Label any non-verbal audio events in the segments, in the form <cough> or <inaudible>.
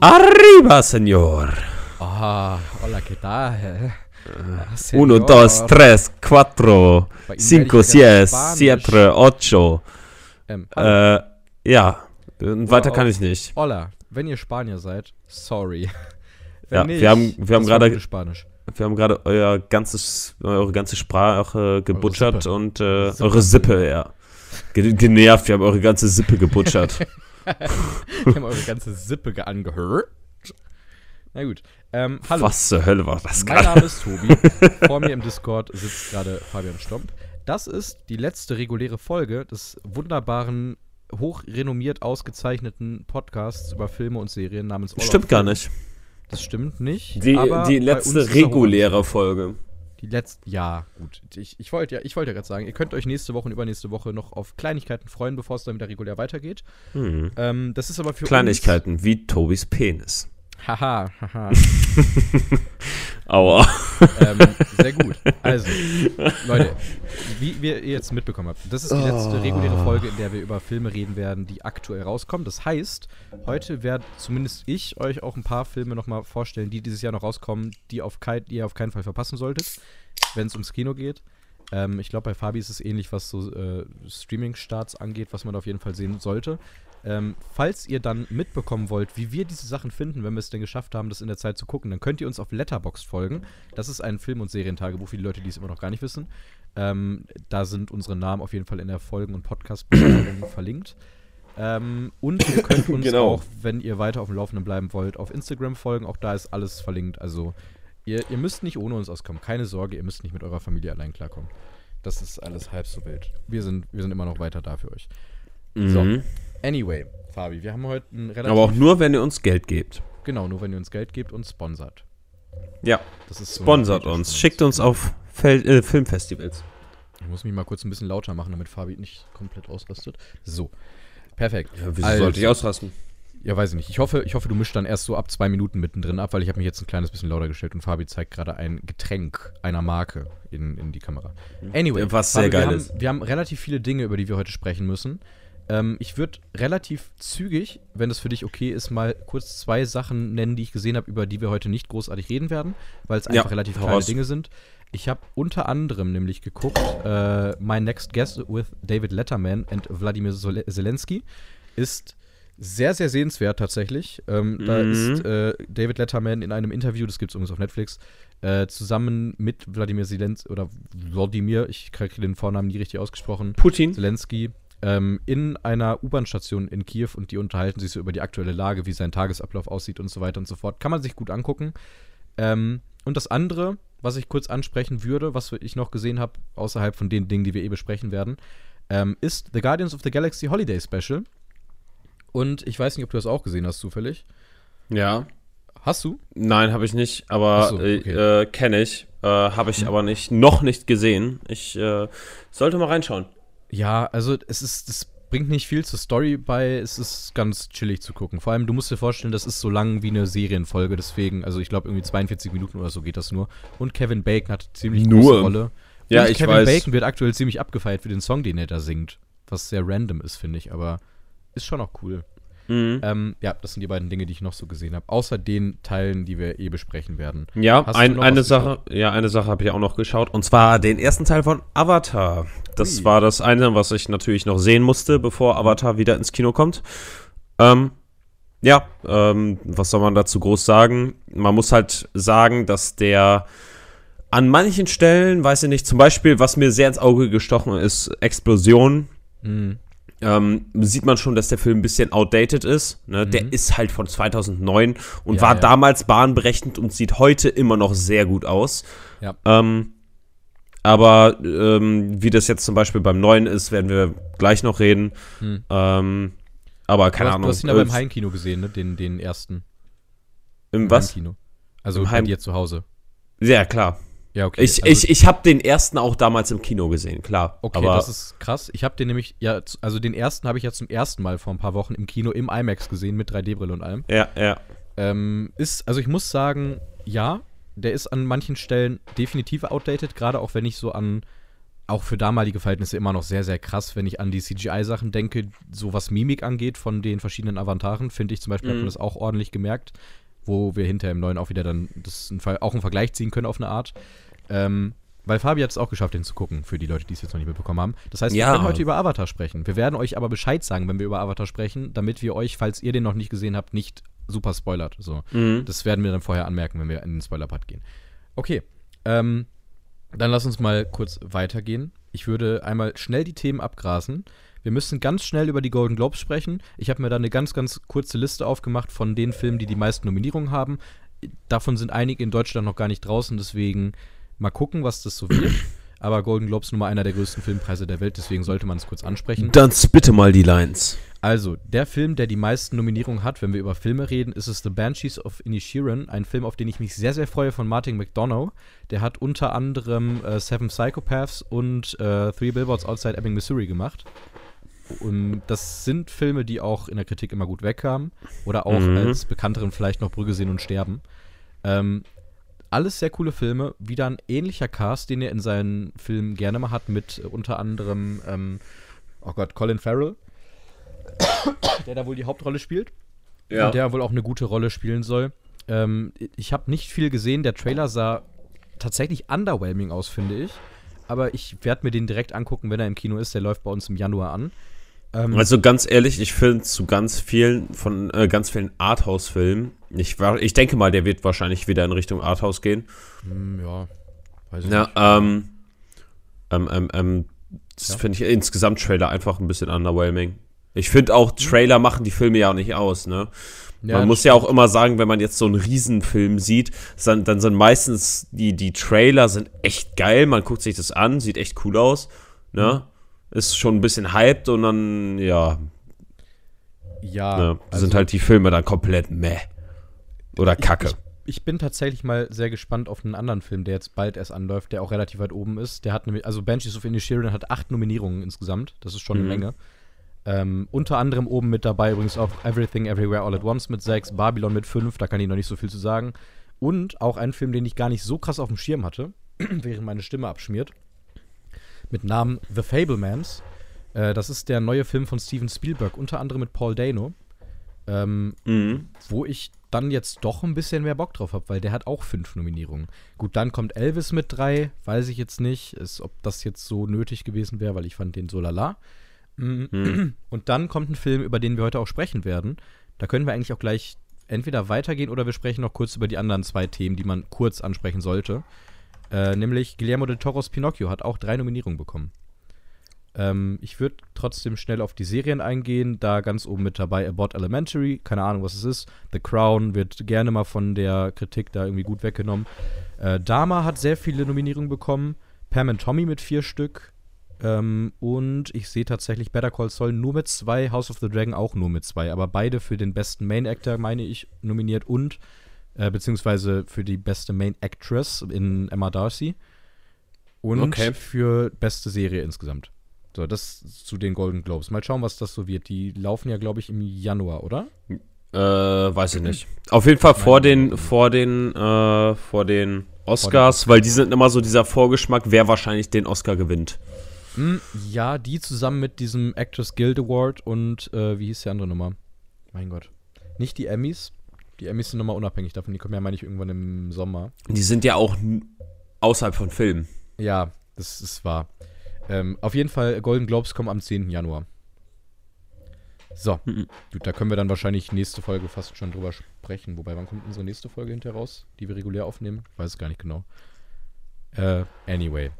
Arriba, Senor. Ah, hola, ¿qué tal? Ah, Uno, señor. dos, tres, cuatro, cinco, seis, siete, ocho. Ähm. Äh, ja, weiter Wow. kann ich nicht. hola, wenn ihr Spanier seid, sorry. <laughs> Ja, wir haben- wir haben gerade- Spanisch. Wir haben gerade euer ganzes, eure ganze Sprache gebutschert und äh, Sippe. eure Sippe, ja. Ge- Genervt, wir haben eure ganze Sippe gebutschert. <laughs> Wir haben eure ganze Sippe ge- angehört. Na gut. Ähm, hallo. Was zur Hölle war das Mein gerade? Name ist Tobi. Vor mir im Discord sitzt gerade Fabian Stomp. Das ist die letzte reguläre Folge des wunderbaren, hochrenommiert ausgezeichneten Podcasts über Filme und Serien namens All Stimmt gar nicht. Das stimmt nicht. Die, aber die letzte reguläre Folge. Die letzte, ja, gut. Ich, ich wollte ja, ich wollte ja gerade sagen, ihr könnt euch nächste Woche und übernächste Woche noch auf Kleinigkeiten freuen, bevor es dann wieder regulär weitergeht. Hm. Ähm, das ist aber für Kleinigkeiten wie Tobis Penis. Haha, haha. <laughs> Aua. ähm, sehr gut. Also, Leute, wie ihr jetzt mitbekommen habt, das ist die letzte Oh. reguläre Folge, in der wir über Filme reden werden, die aktuell rauskommen. Das heißt, heute werde zumindest ich euch auch ein paar Filme nochmal vorstellen, die dieses Jahr noch rauskommen, die, auf kei die ihr auf keinen Fall verpassen solltet, wenn es ums Kino geht. Ähm, ich glaube, bei Fabi ist es ähnlich, was so äh, Streaming-Starts angeht, was man auf jeden Fall sehen sollte. Ähm, falls ihr dann mitbekommen wollt, wie wir diese Sachen finden, wenn wir es denn geschafft haben, das in der Zeit zu gucken, dann könnt ihr uns auf Letterboxd folgen. Das ist ein Film- und Serientagebuch für die Leute, die es immer noch gar nicht wissen. Ähm, da sind unsere Namen auf jeden Fall in der Folgen- und Podcast-Beschreibung <coughs> verlinkt. Ähm, und ihr könnt <coughs> uns Genau. auch, wenn ihr weiter auf dem Laufenden bleiben wollt, auf Instagram folgen. Auch da ist alles verlinkt. Also ihr, ihr müsst nicht ohne uns auskommen. Keine Sorge, ihr müsst nicht mit eurer Familie allein klarkommen. Das ist alles halb so wild. Wir sind, wir sind immer noch weiter da für euch. So. Anyway, Fabi, wir haben heute ein relativ. Aber auch nur, wenn ihr uns Geld gebt. Genau, nur wenn ihr uns Geld gebt und sponsert. Ja, Das ist so sponsert uns. Schickt uns auf Fel äh, Filmfestivals. Ich muss mich mal kurz ein bisschen lauter machen, damit Fabi nicht komplett ausrastet. So. Perfekt. Ja, wieso Also- sollte ich ausrasten? Ja, weiß ich nicht. Ich hoffe, ich hoffe, du mischst dann erst so ab zwei Minuten mittendrin ab, weil ich habe mich jetzt ein kleines bisschen lauter gestellt und Fabi zeigt gerade ein Getränk einer Marke in, in die Kamera. Anyway, Was sehr Fabi, geil wir ist. Haben, wir haben relativ viele Dinge, über die wir heute sprechen müssen. Ähm, ich würde relativ zügig, wenn es für dich okay ist, mal kurz zwei Sachen nennen, die ich gesehen habe, über die wir heute nicht großartig reden werden, weil es Ja, einfach relativ hau kleine raus. Dinge sind. Ich habe unter anderem nämlich geguckt, äh, My Next Guest with David Letterman and Wladimir Zelensky ist sehr, sehr sehenswert tatsächlich. Ähm, Da Mhm. ist äh, David Letterman in einem Interview, das gibt es übrigens auf Netflix, äh, zusammen mit Wladimir Zelensky, oder Wladimir, ich kriege den Vornamen nie richtig ausgesprochen, Putin. Zelensky, ähm, in einer U-Bahn-Station in Kiew und die unterhalten sich so über die aktuelle Lage, wie sein Tagesablauf aussieht und so weiter und so fort. Kann man sich gut angucken. Ähm, und das andere, was ich kurz ansprechen würde, was ich noch gesehen habe, außerhalb von den Dingen, die wir eh besprechen werden, ähm, ist The Guardians of the Galaxy Holiday Special. Und ich weiß nicht, ob du das auch gesehen hast, zufällig. Ja. Hast du? Nein, habe ich nicht, aber so, okay. äh, äh, kenne ich. Äh, habe ich aber nicht, noch nicht gesehen. Ich äh, sollte mal reinschauen. Ja, also es ist, es bringt nicht viel zur Story bei, es ist ganz chillig zu gucken. Vor allem, du musst dir vorstellen, das ist so lang wie eine Serienfolge, deswegen, also ich glaube irgendwie 42 Minuten oder so geht das nur. Und Kevin Bacon hat ziemlich Nur? große Rolle. Ja, Und ich Kevin weiß. Bacon wird aktuell ziemlich abgefeiert für den Song, den er da singt. Was sehr random ist, finde ich, aber ist schon auch cool. Mhm. Ähm, ja, das sind die beiden Dinge, die ich noch so gesehen habe. Außer den Teilen, die wir eh besprechen werden. Ja, ein, eine Sache, ja, eine Sache habe ich auch noch geschaut. Und zwar den ersten Teil von Avatar. Das war das eine, was ich natürlich noch sehen musste, bevor Avatar wieder ins Kino kommt. Ähm, ja, ähm, was soll man dazu groß sagen? Man muss halt sagen, dass der an manchen Stellen, weiß ich nicht, zum Beispiel, was mir sehr ins Auge gestochen ist, Explosion. Mhm. ähm, sieht man schon, dass der Film ein bisschen outdated ist. Ne? Der Mhm. ist halt von 2009 und Ja, war ja. damals bahnbrechend und sieht heute immer noch sehr gut aus. Ja. Ähm, aber ähm, wie das jetzt zum Beispiel beim neuen ist, werden wir gleich noch reden. Hm. Ähm, aber keine du, hast, Ahnung. du hast ihn aber im äh, Heimkino gesehen, ne? Den, den ersten. Im was? Heimkino. Also Im bei Heim- dir zu Hause. Ja, klar. Ja, okay. Ich, also- ich, ich habe den ersten auch damals im Kino gesehen, klar. Okay, aber das ist krass. Ich habe den nämlich, ja, also den ersten habe ich ja zum ersten Mal vor ein paar Wochen im Kino im IMAX gesehen mit 3D-Brille und allem. ja, ja. Ähm, ist, also ich muss sagen, ja, der ist an manchen Stellen definitiv outdated, gerade auch wenn ich so an auch für damalige Verhältnisse immer noch sehr, sehr krass, wenn ich an die CGI-Sachen denke, so was Mimik angeht von den verschiedenen Avataren, finde ich zum Beispiel, mhm. hat man mhm. das auch ordentlich gemerkt, wo wir hinterher im neuen auch wieder dann das auch einen Vergleich ziehen können auf eine Art. Ähm, weil Fabi hat es auch geschafft, den zu gucken, für die Leute, die es jetzt noch nicht mitbekommen haben. Das heißt, wir können heute über Avatar sprechen. Wir werden euch aber Bescheid sagen, wenn wir über Avatar sprechen, damit wir euch, falls ihr den noch nicht gesehen habt, nicht super spoilert. So. Mhm. Das werden wir dann vorher anmerken, wenn wir in den Spoiler-Part gehen. Okay. Ähm, dann lass uns mal kurz weitergehen. Ich würde einmal schnell die Themen abgrasen. Wir müssen ganz schnell über die Golden Globes sprechen. Ich habe mir da eine ganz, ganz kurze Liste aufgemacht von den Filmen, die die meisten Nominierungen haben. Davon sind einige in Deutschland noch gar nicht draußen, deswegen mal gucken, was das so wird. Aber Golden Globes nun mal einer der größten Filmpreise der Welt, deswegen sollte man es kurz ansprechen. Dann bitte mal die Lines. Also, der Film, der die meisten Nominierungen hat, wenn wir über Filme reden, ist es The Banshees of Inisherin, ein Film, auf den ich mich sehr, sehr freue von Martin McDonough. Der hat unter anderem äh, Seven Psychopaths und äh, Three Billboards Outside Ebbing, Missouri gemacht. Und das sind Filme, die auch in der Kritik immer gut wegkamen. Oder auch mhm. als bekannteren vielleicht noch Brügge sehen und sterben. Ähm, alles sehr coole Filme. Wieder ein ähnlicher Cast, den er in seinen Filmen gerne mal hat, mit äh, unter anderem, ähm, oh Gott, Colin Farrell <coughs> der da wohl die Hauptrolle spielt. Ja. Und der wohl auch eine gute Rolle spielen soll. Ähm, ich habe nicht viel gesehen. Der Trailer sah tatsächlich underwhelming aus, finde ich. Aber ich werde mir den direkt angucken, wenn er im Kino ist. Der läuft bei uns im Januar an. Ähm, also ganz ehrlich, ich finde zu ganz vielen von äh, ganz vielen Arthouse-Filmen. Ich, ich denke mal, der wird wahrscheinlich wieder in Richtung Arthouse gehen. Hm, ja, weiß ich ja, nicht. Ähm, ähm, ähm, ähm das ja. finde ich insgesamt Trailer einfach ein bisschen underwhelming. Ich finde auch, Trailer machen die Filme ja auch nicht aus, ne? Ja, man muss ja auch immer sagen, wenn man jetzt so einen Riesenfilm sieht, dann, dann sind meistens die, die Trailer sind echt geil, man guckt sich das an, sieht echt cool aus, ne? Mhm. Ist schon ein bisschen hyped und dann, ja. Ja. Ne? Also, sind halt die Filme dann komplett meh. Oder Kacke. Ich, ich, ich, bin tatsächlich mal sehr gespannt auf einen anderen Film, der jetzt bald erst anläuft, der auch relativ weit oben ist. Der hat nämlich, also Banshees of Inisherin hat acht Nominierungen insgesamt. Das ist schon mhm. eine Menge. Ähm, unter anderem oben mit dabei übrigens auch Everything Everywhere All at Once mit 6, Babylon mit 5, da kann ich noch nicht so viel zu sagen. Und auch ein Film, den ich gar nicht so krass auf dem Schirm hatte, <clears throat> während meine Stimme abschmiert. Mit Namen The Fablemans. Äh, das ist der neue Film von Steven Spielberg, unter anderem mit Paul Dano. Ähm, mhm. Wo ich dann jetzt doch ein bisschen mehr Bock drauf habe, weil der hat auch fünf Nominierungen. Gut, dann kommt Elvis mit drei, weiß ich jetzt nicht, ist, ob das jetzt so nötig gewesen wäre, weil ich fand den so lala. Mhm. <clears throat> Und dann kommt ein Film, über den wir heute auch sprechen werden. Da können wir eigentlich auch gleich entweder weitergehen oder wir sprechen noch kurz über die anderen zwei Themen, die man kurz ansprechen sollte. Äh, nämlich Guillermo del Toros Pinocchio hat auch drei Nominierungen bekommen. Ähm, ich würde trotzdem schnell auf die Serien eingehen. Da ganz oben mit dabei About Elementary, keine Ahnung, was es ist. The Crown wird gerne mal von der Kritik da irgendwie gut weggenommen. Äh, Dama hat sehr viele Nominierungen bekommen. Pam and Tommy mit vier Stück. Ähm, und ich sehe tatsächlich Better Call Saul nur mit zwei, House of the Dragon auch nur mit zwei, aber beide für den besten Main Actor, meine ich, nominiert und äh, beziehungsweise für die beste Main Actress in Emma Darcy und okay. für beste Serie insgesamt. So, das zu den Golden Globes. Mal schauen, was das so wird. Die laufen ja, glaube ich, im Januar, oder? Äh, weiß ich nicht. Auf jeden Fall vor den, vor den, äh, vor den Oscars, weil die sind immer so dieser Vorgeschmack, wer wahrscheinlich den Oscar gewinnt. Hm, ja, die zusammen mit diesem Actors Guild Award und äh, wie hieß die andere Nummer? Mein Gott. Nicht die Emmys. Die Emmys sind nochmal unabhängig davon. Die kommen ja, meine ich, irgendwann im Sommer. Die sind ja auch außerhalb von Filmen. Ja, das ist wahr. Ähm, auf jeden Fall, Golden Globes kommen am 10. Januar. So, mhm. gut, da können wir dann wahrscheinlich nächste Folge fast schon drüber sprechen. Wobei, wann kommt unsere nächste Folge hinterher raus, die wir regulär aufnehmen? Ich weiß es gar nicht genau. Äh, anyway.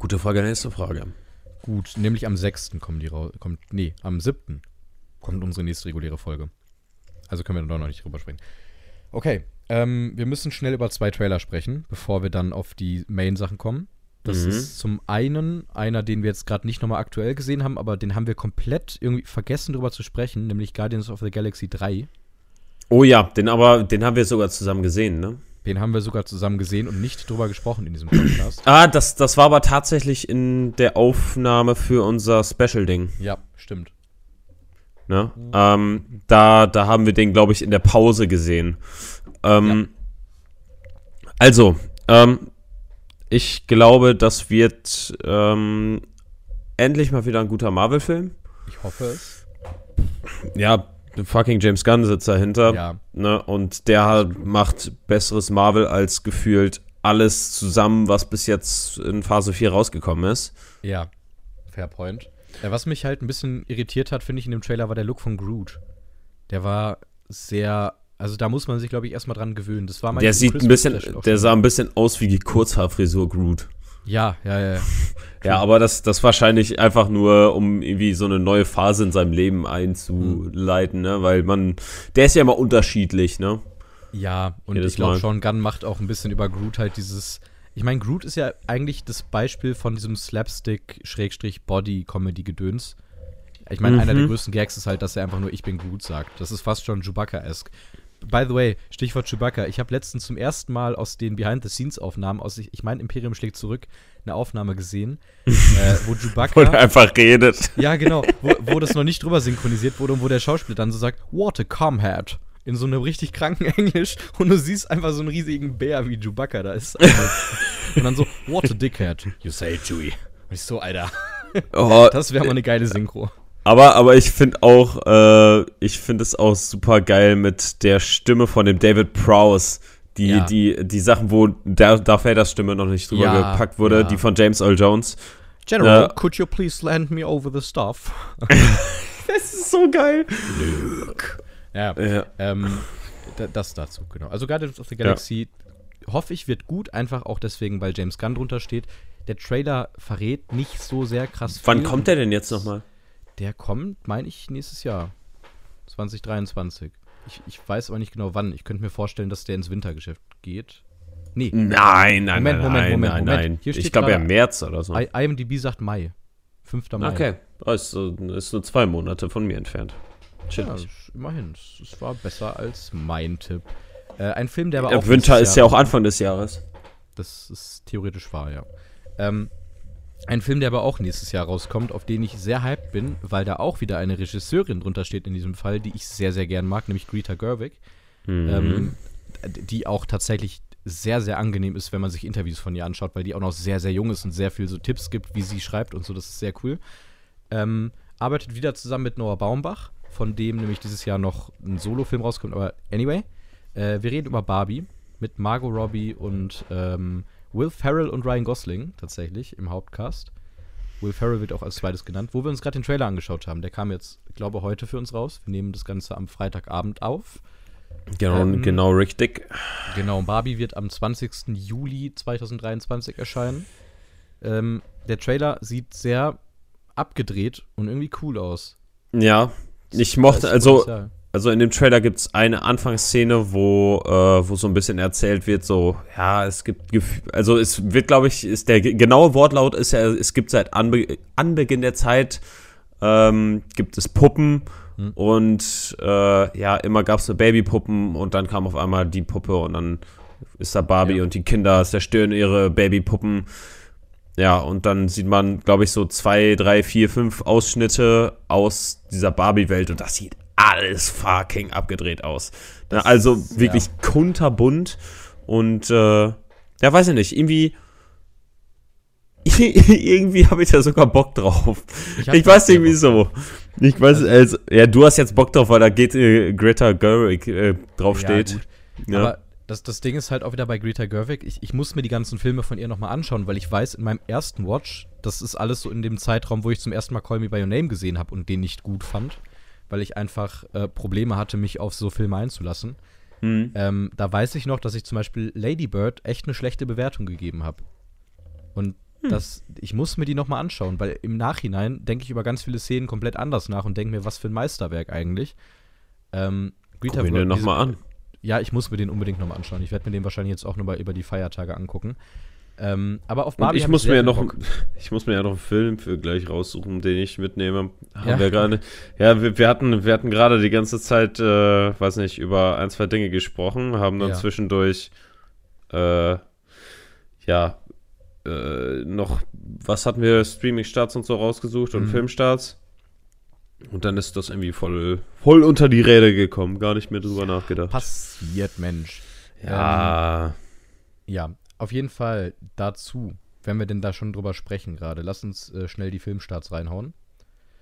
Gute Frage, nächste Frage. Gut, nämlich am 6. kommen die raus. Kommt, nee, am 7. kommt unsere nächste reguläre Folge. Also können wir da noch nicht drüber sprechen. Okay, ähm, wir müssen schnell über zwei Trailer sprechen, bevor wir dann auf die Main-Sachen kommen. Das mhm. ist zum einen einer, den wir jetzt gerade nicht nochmal aktuell gesehen haben, aber den haben wir komplett irgendwie vergessen drüber zu sprechen, nämlich Guardians of the Galaxy 3. Oh ja, den aber, den haben wir sogar zusammen gesehen, ne? Den haben wir sogar zusammen gesehen und nicht drüber gesprochen in diesem Podcast. <clears throat> ah, das, das war aber tatsächlich in der Aufnahme für unser Special-Ding. Ja, stimmt. Ne? Mhm. Ähm, da, da haben wir den, glaube ich, in der Pause gesehen. Ähm, ja. Also, ähm, ich glaube, das wird ähm, endlich mal wieder ein guter Marvel-Film. Ich hoffe es. Ja, fucking James Gunn sitzt dahinter. Ja. Ne? Und der hat, macht besseres Marvel als gefühlt alles zusammen, was bis jetzt in Phase 4 rausgekommen ist. Ja, fair point. Äh, was mich halt ein bisschen irritiert hat, finde ich, in dem Trailer war der Look von Groot. Der war sehr, also da muss man sich, glaube ich, erstmal dran gewöhnen. Das war mein Der sieht ein bisschen, der sah ein bisschen aus wie die Kurzhaarfrisur Groot. Ja, ja, ja. <laughs> Ja, aber das, das wahrscheinlich einfach nur, um irgendwie so eine neue Phase in seinem Leben einzuleiten, ne? Weil man, der ist ja immer unterschiedlich, ne? Ja, und Jedes ich glaube. Sean Gunn macht auch ein bisschen über Groot halt dieses. Ich meine, Groot ist ja eigentlich das Beispiel von diesem Slapstick-Body-Comedy-Gedöns. Ich meine, einer der Mhm. größten Gags ist halt, dass er einfach nur Ich bin Groot sagt. Das ist fast schon Chewbacca-esque. By the way, Stichwort Chewbacca. Ich habe letztens zum ersten Mal aus den Behind-the-Scenes-Aufnahmen, aus, ich, ich meine, Imperium schlägt zurück, eine Aufnahme gesehen, <laughs> äh, wo Wo Chewbacca. der einfach redet. Ja, genau. Wo, wo das noch nicht drüber synchronisiert wurde und wo der Schauspieler dann so sagt, what a comhead. In so einem richtig kranken <laughs> Englisch und du siehst einfach so einen riesigen Bär wie Chewbacca da ist. <laughs> und dann so, what a dickhead. You say, Chewie. Und ich so, Alter, Oh, das wäre mal eine geile Synchro. Aber, aber ich finde auch, äh, ich finde es auch super geil mit der Stimme von dem David Prowse. Die, Ja. die, die Sachen, wo der, Darth Vaders Stimme noch nicht drüber Ja, gepackt wurde, ja. die von James Earl Jones. General, Ja. could you please land me over the stuff? <laughs> Das ist so geil. Ja, Ja. ähm, da- das dazu, genau. Also Guardians of the Galaxy, hoffe ich, wird gut, einfach auch deswegen, weil James Gunn drunter steht. Der Trailer verrät nicht so sehr krass viel. Wann kommt der denn jetzt nochmal? Der kommt, meine ich, nächstes Jahr. 2023. Ich, ich weiß aber nicht genau wann. Ich könnte mir vorstellen, dass der ins Wintergeschäft geht. Nee, Nein, nein, Moment, nein, Moment, nein, Moment, nein, Moment. nein. Hier steht Ich glaube ja März oder so. IMDb sagt Mai. 5. Mai. Okay, das ist, ist nur zwei Monate von mir entfernt. Ja, Chillig. es- immerhin. Es, war besser als mein Tipp. Äh, ein Film, der aber Ja, auch. Winter ist ja auch Anfang des Jahres. Das ist theoretisch wahr, ja. Ähm, ein Film, der aber auch nächstes Jahr rauskommt, auf den ich sehr hyped bin, weil da auch wieder eine Regisseurin drunter steht in diesem Fall, die ich sehr, sehr gern mag, nämlich Greta Gerwig. Mhm. Ähm, die auch tatsächlich sehr, sehr angenehm ist, wenn man sich Interviews von ihr anschaut, weil die auch noch sehr, sehr jung ist und sehr viel so Tipps gibt, wie sie schreibt und so. Das ist sehr cool. Ähm, arbeitet wieder zusammen mit Noah Baumbach, von dem nämlich dieses Jahr noch ein Solo-Film rauskommt. Aber anyway, äh, wir reden über Barbie mit Margot Robbie und ähm, Will Ferrell und Ryan Gosling tatsächlich im Hauptcast. Will Ferrell wird auch als zweites genannt, wo wir uns gerade den Trailer angeschaut haben. Der kam jetzt, glaube heute für uns raus. Wir nehmen das Ganze am Freitagabend auf. Genau, ähm, genau richtig. Genau, Barbie wird am 20. Juli 2023 erscheinen. Ähm, der Trailer sieht sehr abgedreht und irgendwie cool aus. Ja, ich mochte, also. Also in dem Trailer gibt es eine Anfangsszene, wo, äh, wo so ein bisschen erzählt wird, so, ja, es gibt, also es wird, glaube ich, ist der ge- genaue Wortlaut ist ja, es gibt seit Anbe Anbeginn der Zeit, ähm, gibt es Puppen Hm. und äh, ja, immer gab es so Babypuppen und dann kam auf einmal die Puppe und dann ist da Barbie Ja. und die Kinder zerstören ihre Babypuppen. Ja, und dann sieht man, glaube ich, so zwei, drei, vier, fünf Ausschnitte aus dieser Barbie-Welt und das sieht alles fucking abgedreht aus. Ne, Das also ist- wirklich kunterbunt und äh, ja, weiß ich nicht, irgendwie <laughs> irgendwie habe ich da sogar Bock drauf. Ich, da weiß nicht wieso. Ich weiß, also, ja, du hast jetzt Bock drauf, weil da geht äh, Greta Gerwig äh, draufsteht. Ja. Ja, Aber das, das Ding ist halt auch wieder bei Greta Gerwig. Ich, ich muss mir die ganzen Filme von ihr nochmal anschauen, weil ich weiß, in meinem ersten Watch, das ist alles so in dem Zeitraum, wo ich zum ersten Mal Call Me By Your Name gesehen habe und den nicht gut fand, weil ich einfach äh, Probleme hatte, mich auf so Filme einzulassen. Hm. Ähm, da weiß ich noch, dass ich zum Beispiel Lady Bird echt eine schlechte Bewertung gegeben habe. Und Hm. das, ich muss mir die nochmal anschauen, weil im Nachhinein denke ich über ganz viele Szenen komplett anders nach und denke mir, was für ein Meisterwerk eigentlich. Ähm, Guck dir diese- nochmal an. Ja, ich muss mir den unbedingt nochmal anschauen. Ich werde mir den wahrscheinlich jetzt auch nochmal über die Feiertage angucken. Ähm, aber auf Und Barbie ich hab muss sehr mir ja noch, Bock. <laughs> ich muss mir ja noch einen Film für gleich raussuchen, den ich mitnehme. Haben Ja. wir gerade, ja, wir, wir hatten, wir hatten gerade die ganze Zeit, äh, weiß nicht, über ein, zwei Dinge gesprochen, haben dann Ja. zwischendurch, äh, ja, äh, noch, was hatten wir, Streaming-Starts und so rausgesucht und Mhm. Filmstarts. Und dann ist das irgendwie voll, voll unter die Räder gekommen, gar nicht mehr drüber nachgedacht. Passiert, Mensch. Ja, Ja, auf jeden Fall dazu, wenn wir denn da schon drüber sprechen gerade, lass uns äh, schnell die Filmstarts reinhauen.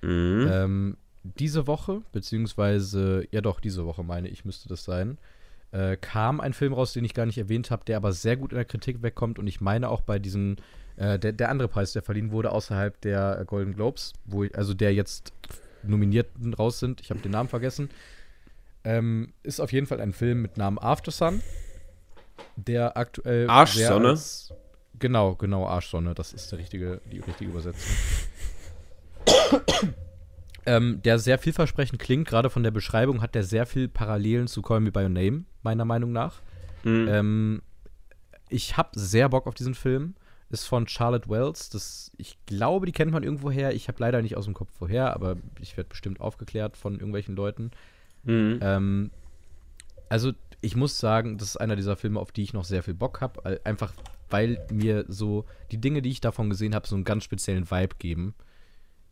Mhm. Ähm, diese Woche, beziehungsweise, ja doch, diese Woche meine ich, müsste das sein, äh, kam ein Film raus, den ich gar nicht erwähnt habe, der aber sehr gut in der Kritik wegkommt und ich meine auch bei diesen, äh, der, der andere Preis, der verliehen wurde außerhalb der Golden Globes, wo ich, also der jetzt Nominierten raus sind, ich habe den Namen vergessen, ähm, ist auf jeden Fall ein Film mit Namen After Sun, der aktuell Arschsonne? als- genau, genau, Arschsonne, das ist der richtige, die richtige Übersetzung. <coughs> ähm, der sehr vielversprechend klingt, gerade von der Beschreibung hat der sehr viel Parallelen zu Call Me By Your Name, meiner Meinung nach. Mhm. Ähm, ich habe sehr Bock auf diesen Film. Ist von Charlotte Wells. Das, ich glaube, die kennt man irgendwoher. Ich habe leider nicht aus dem Kopf woher, aber ich werde bestimmt aufgeklärt von irgendwelchen Leuten. Mhm. Ähm, also, ich muss sagen, das ist einer dieser Filme, auf die ich noch sehr viel Bock habe. Einfach, weil mir so die Dinge, die ich davon gesehen habe, so einen ganz speziellen Vibe geben.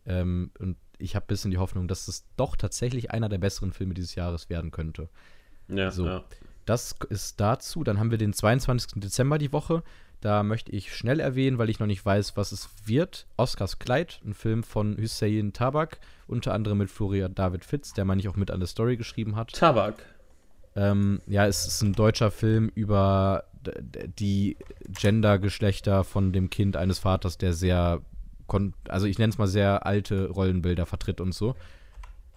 Ähm, und ich habe ein bisschen die Hoffnung, dass es doch tatsächlich einer der besseren Filme dieses Jahres werden könnte. ja, so. ja. Das ist dazu. Dann haben wir den 22. Dezember die Woche. Da möchte ich schnell erwähnen, weil ich noch nicht weiß, was es wird. Oscars Kleid, ein Film von Hussein Tabak, unter anderem mit Florian David Fitz, der meine ich auch mit an der Story geschrieben hat. Tabak. Ähm, ja, es ist ein deutscher Film über die Gender-Geschlechter von dem Kind eines Vaters, der sehr, also ich nenne es mal sehr alte Rollenbilder vertritt und so.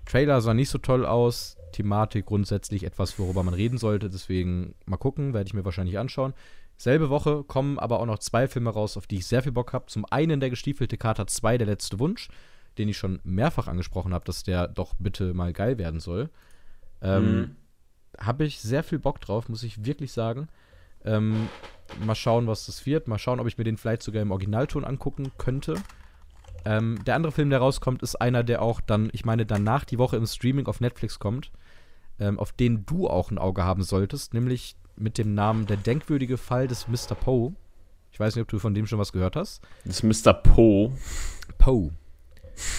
Trailer sah nicht so toll aus, Thematik grundsätzlich etwas, worüber man reden sollte, deswegen mal gucken, werde ich mir wahrscheinlich anschauen. Selbe Woche kommen aber auch noch zwei Filme raus, auf die ich sehr viel Bock habe. Zum einen der gestiefelte Kater 2, der letzte Wunsch, den ich schon mehrfach angesprochen habe, dass der doch bitte mal geil werden soll. Ähm, Mhm. Habe ich sehr viel Bock drauf, muss ich wirklich sagen. Ähm, mal schauen, was das wird. Mal schauen, ob ich mir den vielleicht sogar im Originalton angucken könnte. Ähm, der andere Film, der rauskommt, ist einer, der auch dann, ich meine, danach die Woche im Streaming auf Netflix kommt, ähm, auf den du auch ein Auge haben solltest, nämlich mit dem Namen Der denkwürdige Fall des Mr. Poe. Ich weiß nicht, ob du von dem schon was gehört hast. Das ist Mr. Poe. Poe.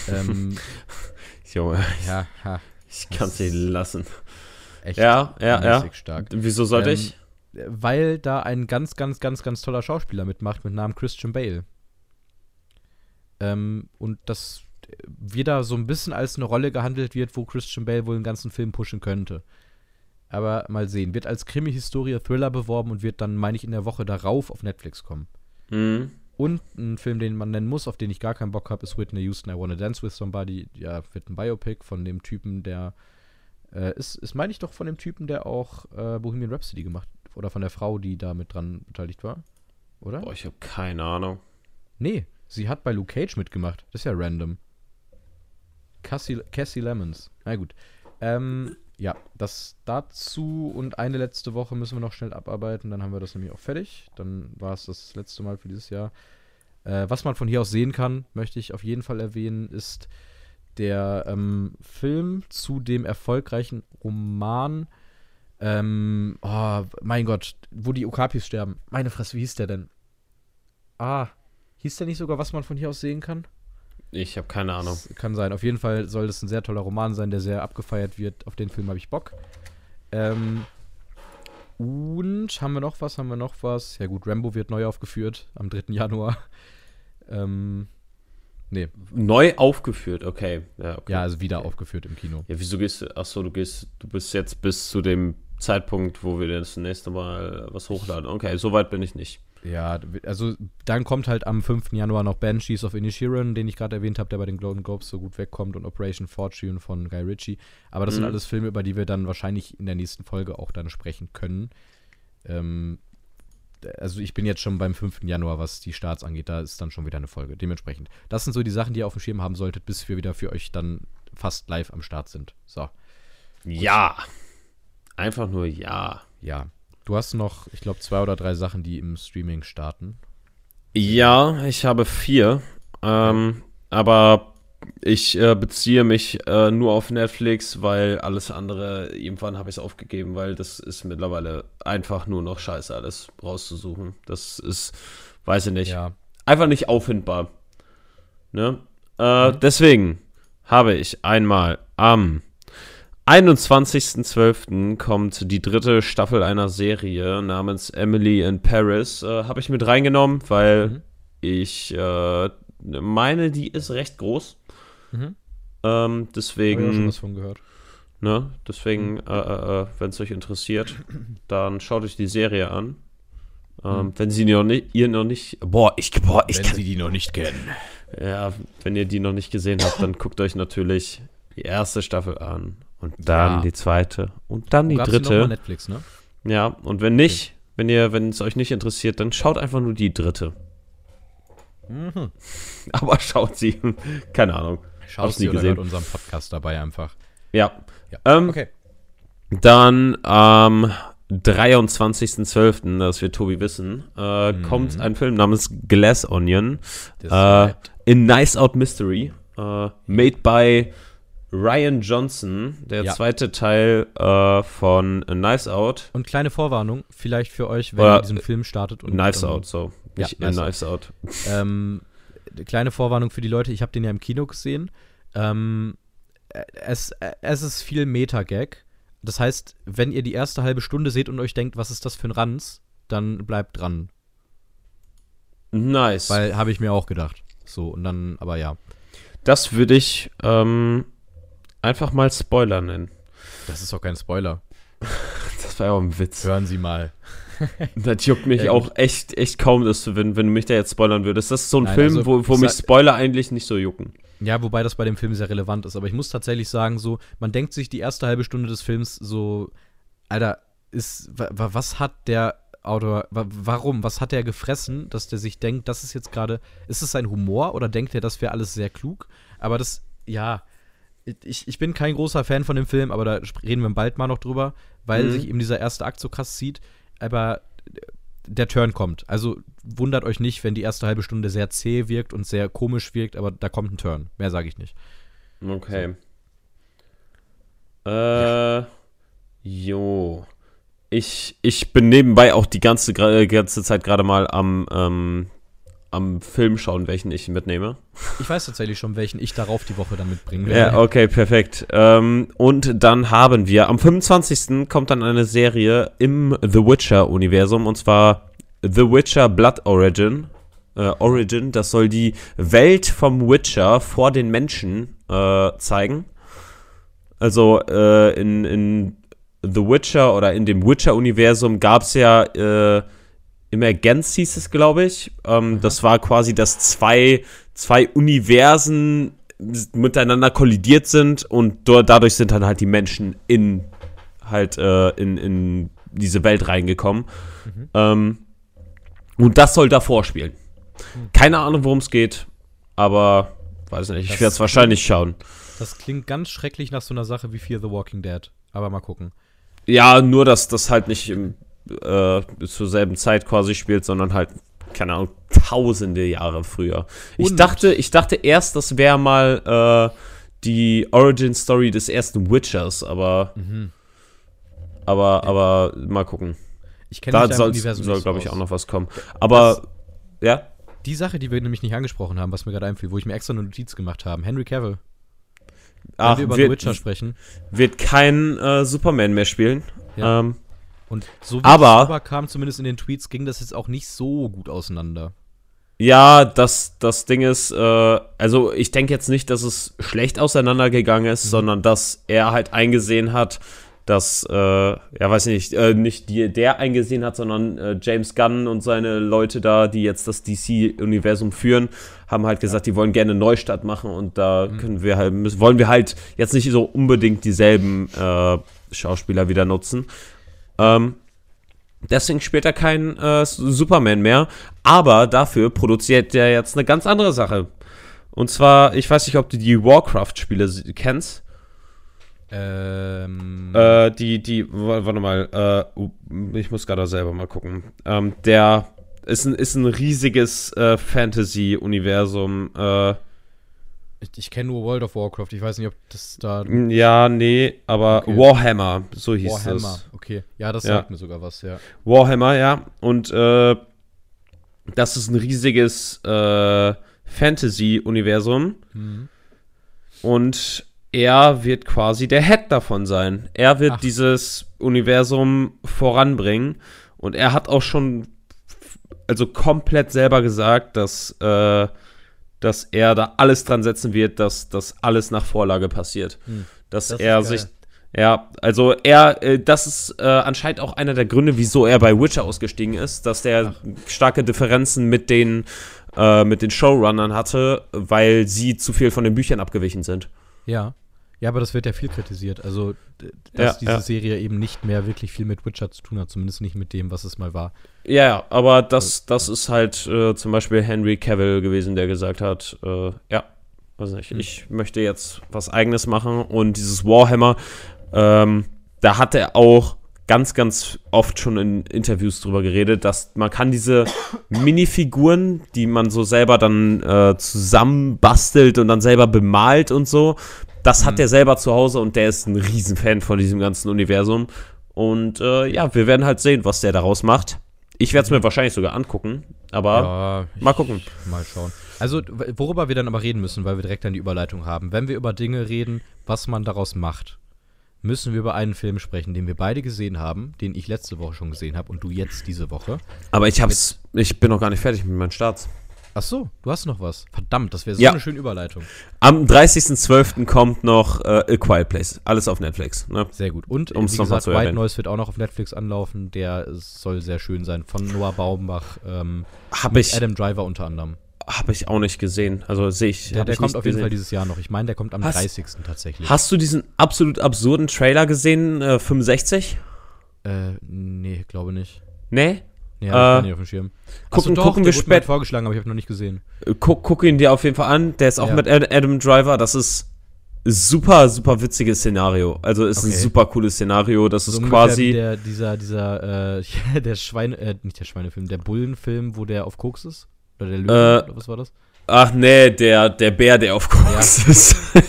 ähm, <laughs> Junge, ja, ha, ich kann es nicht lassen. Echt Ja, ja, ja. stark. Wieso sollte Ähm, ich? Weil da ein ganz, ganz, ganz, ganz toller Schauspieler mitmacht mit Namen Christian Bale. Ähm, und das wieder so ein bisschen als eine Rolle gehandelt wird, wo Christian Bale wohl einen ganzen Film pushen könnte. Aber mal sehen. Wird als Krimi-Historie-Thriller beworben und wird dann, meine ich, in der Woche darauf auf Netflix kommen. Mhm. Und ein Film, den man nennen muss, auf den ich gar keinen Bock habe, ist Whitney Houston, I Wanna Dance With Somebody. Ja, wird ein Biopic von dem Typen, der äh, ist, ist meine ich doch von dem Typen, der auch äh, Bohemian Rhapsody gemacht oder von der Frau, die da mit dran beteiligt war. Oder? Boah, ich habe keine Ahnung. Nee, sie hat bei Luke Cage mitgemacht. Das ist ja random. Cassie, Cassie Lemons. Na gut. Ähm, ja, das dazu und eine letzte Woche müssen wir noch schnell abarbeiten. Dann haben wir das nämlich auch fertig. Dann war es das letzte Mal für dieses Jahr. Äh, was man von hier aus sehen kann, möchte ich auf jeden Fall erwähnen, ist der ähm, Film zu dem erfolgreichen Roman. Ähm, oh, mein Gott, wo die Okapis sterben. Meine Fresse, wie hieß der denn? Ah, hieß der nicht sogar, was man von hier aus sehen kann? Ich habe keine Ahnung. Das kann sein. Auf jeden Fall soll das ein sehr toller Roman sein, der sehr abgefeiert wird. Auf den Film habe ich Bock. Ähm, und haben wir noch was? Haben wir noch was? Ja gut, Rambo wird neu aufgeführt am 3. Januar. <laughs> Ähm, nee, Neu aufgeführt, okay. Ja, okay. ja, also wieder aufgeführt im Kino. Ja, wieso gehst du? Achso, du gehst, du bist jetzt bis zu dem Zeitpunkt, wo wir das nächste Mal was hochladen. Okay, so weit bin ich nicht. Ja, also dann kommt halt am 5. Januar noch Banshees of Inisherin, den ich gerade erwähnt habe, der bei den Golden Globes so gut wegkommt und Operation Fortune von Guy Ritchie. Aber das sind Mhm. alles Filme, über die wir dann wahrscheinlich in der nächsten Folge auch dann sprechen können. Ähm, also ich bin jetzt schon beim 5. Januar, was die Starts angeht, da ist dann schon wieder eine Folge. Dementsprechend. Das sind so die Sachen, die ihr auf dem Schirm haben solltet, bis wir wieder für euch dann fast live am Start sind. So, Ja. Einfach nur ja. ja. Du hast noch, ich glaube, zwei oder drei Sachen, die im Streaming starten. Ja, ich habe vier. Ähm, aber ich äh, beziehe mich äh, nur auf Netflix, weil alles andere, irgendwann habe ich es aufgegeben, weil das ist mittlerweile einfach nur noch scheiße, alles rauszusuchen. Das ist, weiß ich nicht, Ja. einfach nicht auffindbar. Ne? Äh, Deswegen habe ich einmal am 21.12. kommt die dritte Staffel einer Serie namens Emily in Paris. Äh, Habe ich mit reingenommen, weil Mhm. ich äh, meine, die ist recht groß. Mhm. Ähm, Hab ich auch schon deswegen, was von gehört. ne, deswegen, äh, äh, wenn es euch interessiert, dann schaut euch die Serie an. Ähm, Mhm. Wenn sie noch nicht, ihr noch nicht, boah, ich, boah, ich kann, die noch nicht kennen. ja, wenn ihr die noch nicht gesehen habt, dann guckt euch natürlich die erste Staffel an und dann Ja. die zweite und dann die Gab's dritte. auf Netflix, ne? Ja, und wenn nicht, wenn ihr, wenn es euch nicht interessiert, dann schaut einfach nur die dritte. Mhm. <laughs> Aber schaut sie. <laughs> Keine Ahnung. Schaut Hab's nie sie oder gesehen. hört unseren Podcast dabei einfach. Ja. Ja. Ähm, Okay. Dann am 23.12., das wird Tobi wissen, äh, Mhm. kommt ein Film namens Glass Onion. Äh, in Nice Out Mystery. Äh, made by Ryan Johnson. Der Ja. zweite Teil äh, von Nice Out. Und kleine Vorwarnung, vielleicht für euch, wenn Oder, ihr diesen Film startet. Und, Knives ähm, Out, so. ja, Knives in Out. Out. Ähm, kleine Vorwarnung für die Leute, ich habe den ja im Kino gesehen. Ähm, äh, es, es ist viel Meta-Gag. Das heißt, wenn ihr die erste halbe Stunde seht und euch denkt, was ist das für ein Ranz, dann bleibt dran. Nice. Weil habe ich mir auch gedacht. So, und dann, aber ja. das würde ich ähm, einfach mal Spoiler nennen. Das ist doch kein Spoiler. <laughs> Das war ja auch ein Witz. Hören Sie mal. <laughs> Das juckt mich Ja, auch echt, echt kaum, dass du, wenn, wenn du mich da jetzt spoilern würdest. Das ist so ein Nein, Film, also, wo, wo ich mich Spoiler eigentlich nicht so jucken. Ja, wobei das bei dem Film sehr relevant ist. Aber ich muss tatsächlich sagen, so, man denkt sich die erste halbe Stunde des Films so, Alter, ist, wa, wa, was hat der Autor, wa, warum, was hat der gefressen, dass der sich denkt, das ist jetzt gerade, ist es sein Humor oder denkt er, das wäre alles sehr klug? Aber das, ja, ich, ich bin kein großer Fan von dem Film, aber da reden wir bald mal noch drüber, weil Mhm. sich eben dieser erste Akt so krass zieht. Aber der Turn kommt. Also wundert euch nicht, wenn die erste halbe Stunde sehr zäh wirkt und sehr komisch wirkt, aber da kommt ein Turn. Mehr sage ich nicht. Okay. Äh, jo. Ich, ich bin nebenbei auch die ganze, gra- ganze Zeit gerade mal am, ähm, am Film schauen, welchen ich mitnehme. Ich weiß tatsächlich schon, welchen ich darauf die Woche dann mitbringen werde. Ja, okay, perfekt. Ähm, und dann haben wir am 25. kommt dann eine Serie im The Witcher-Universum und zwar The Witcher Blood Origin. Äh, Origin, das soll die Welt vom Witcher vor den Menschen äh, zeigen. Also äh, in, in The Witcher oder in dem Witcher-Universum gab es ja äh, Emergenz hieß es, glaube ich. Ähm, Das war quasi, dass zwei, zwei Universen miteinander kollidiert sind und dadurch sind dann halt die Menschen in halt äh, in, in diese Welt reingekommen. Ähm, und das soll davor spielen. Keine Ahnung, worum es geht, aber weiß nicht, ich werde es wahrscheinlich schauen. Das klingt ganz schrecklich nach so einer Sache wie Fear the Walking Dead. Aber mal gucken. Ja, nur, dass das halt nicht im, äh, zur selben Zeit quasi spielt, sondern halt, keine Ahnung, tausende Jahre früher. Ich dachte, ich dachte erst, das wäre mal äh, die Origin Story des ersten Witchers, aber, Mhm. aber, aber mal gucken. Ich kenne Da soll, soll glaube ich, aus. auch noch was kommen. Aber, ja, Die Sache, die wir nämlich nicht angesprochen haben, was mir gerade einfiel, wo ich mir extra eine Notiz gemacht habe. Henry Cavill. Wenn ach, wir über The wird, Witcher sprechen. wird kein äh, Superman mehr spielen. Ja. Ähm, Und so wie Aber- es rüberkam, zumindest in den Tweets, ging das jetzt auch nicht so gut auseinander. Ja, das, das Ding ist, äh, also ich denke jetzt nicht, dass es schlecht auseinandergegangen ist, sondern dass er halt eingesehen hat, dass, äh, ja, weiß ich nicht, äh, nicht die, der eingesehen hat, sondern äh, James Gunn und seine Leute da, die jetzt das DC-Universum führen, haben halt gesagt, die wollen gerne einen Neustart machen und da können wir halt, müssen, wollen wir halt jetzt nicht so unbedingt dieselben äh, Schauspieler wieder nutzen. Ähm, Deswegen spielt er kein äh, Superman mehr. Aber dafür produziert er jetzt eine ganz andere Sache. Und zwar, ich weiß nicht, ob du die Warcraft-Spiele kennst. Ähm. Äh, die, die, warte mal, äh, ich muss gerade selber mal gucken. Ähm, der ist ein, ist ein riesiges äh, Fantasy-Universum. Äh, ich ich kenne nur World of Warcraft. Ich weiß nicht, ob das da. ja, nee, aber Okay. Warhammer, so hieß Warhammer. es. Okay. Ja, das Ja. sagt mir sogar was, ja. Warhammer, ja. Und äh, das ist ein riesiges äh, Fantasy-Universum. Mhm. Und er wird quasi der Head davon sein. Er wird Ach. dieses Universum voranbringen. Und er hat auch schon, also komplett selber gesagt, dass, äh, dass er da alles dran setzen wird, dass das alles nach Vorlage passiert. Hm. Dass Das er sich, ja, also er, äh, das ist äh, anscheinend auch einer der Gründe, wieso er bei Witcher ausgestiegen ist, dass der starke Differenzen mit den, äh, mit den Showrunnern hatte, weil sie zu viel von den Büchern abgewichen sind. Ja. Ja, aber das wird ja viel kritisiert. Also, dass Ja, diese ja. Serie eben nicht mehr wirklich viel mit Witcher zu tun hat, zumindest nicht mit dem, was es mal war. Ja, ja, aber das, das ist halt äh, zum Beispiel Henry Cavill gewesen, der gesagt hat, äh, ja, weiß nicht, Hm. ich möchte jetzt was eigenes machen und dieses Warhammer, ähm, da hat er auch ganz, ganz oft schon in Interviews drüber geredet, dass man kann diese <coughs> Minifiguren, die man so selber dann äh, zusammenbastelt und dann selber bemalt und so, das hat Mhm. er selber zu Hause und der ist ein Riesenfan von diesem ganzen Universum. Und äh, ja, wir werden halt sehen, was der daraus macht. Ich werde es mir wahrscheinlich sogar angucken, aber Ja, mal gucken. Mal schauen. Also, worüber wir dann aber reden müssen, weil wir direkt dann die Überleitung haben. Wenn wir über Dinge reden, was man daraus macht, müssen wir über einen Film sprechen, den wir beide gesehen haben, den ich letzte Woche schon gesehen habe und du jetzt diese Woche. Aber ich hab's, ich bin noch gar nicht fertig mit meinen Starts. Ach so, du hast noch was. Verdammt, das wäre so Ja. eine schöne Überleitung. Am 30.12. kommt noch äh, A Quiet Place. Alles auf Netflix. Ne? Sehr gut. Und Um's wie noch gesagt, White. Noise wird auch noch auf Netflix anlaufen. Der soll sehr schön sein. Von Noah Baumbach, ähm, Hab mit ich, Adam Driver unter anderem. hab ich auch nicht gesehen. Also sehe ich. Der, der ich kommt auf jeden gesehen. Fall dieses Jahr noch. Ich meine, der kommt am Hast- 30. tatsächlich. Hast du diesen absolut absurden Trailer gesehen, äh, 65? äh, nee, glaube nicht. Nee? Nee, Äh, nicht auf dem Schirm. gucken- doch, gucken wir wurde mir spät- vorgeschlagen, aber ich habe noch nicht gesehen. Äh, Guck, guck ihn dir auf jeden Fall an. Der ist auch Ja. mit Ad- Adam Driver. Das ist super, super witziges Szenario. Also ist ein Okay. super cooles Szenario. Das So ist quasi. der, dieser, dieser, äh, <laughs> der Schweine, äh, nicht der Schweinefilm, der Bullenfilm, wo der auf Koks ist? Oder der Löwe, Äh, oder was war das? Ach nee, der, der Bär, der auf Koks <laughs> ist. Fuck.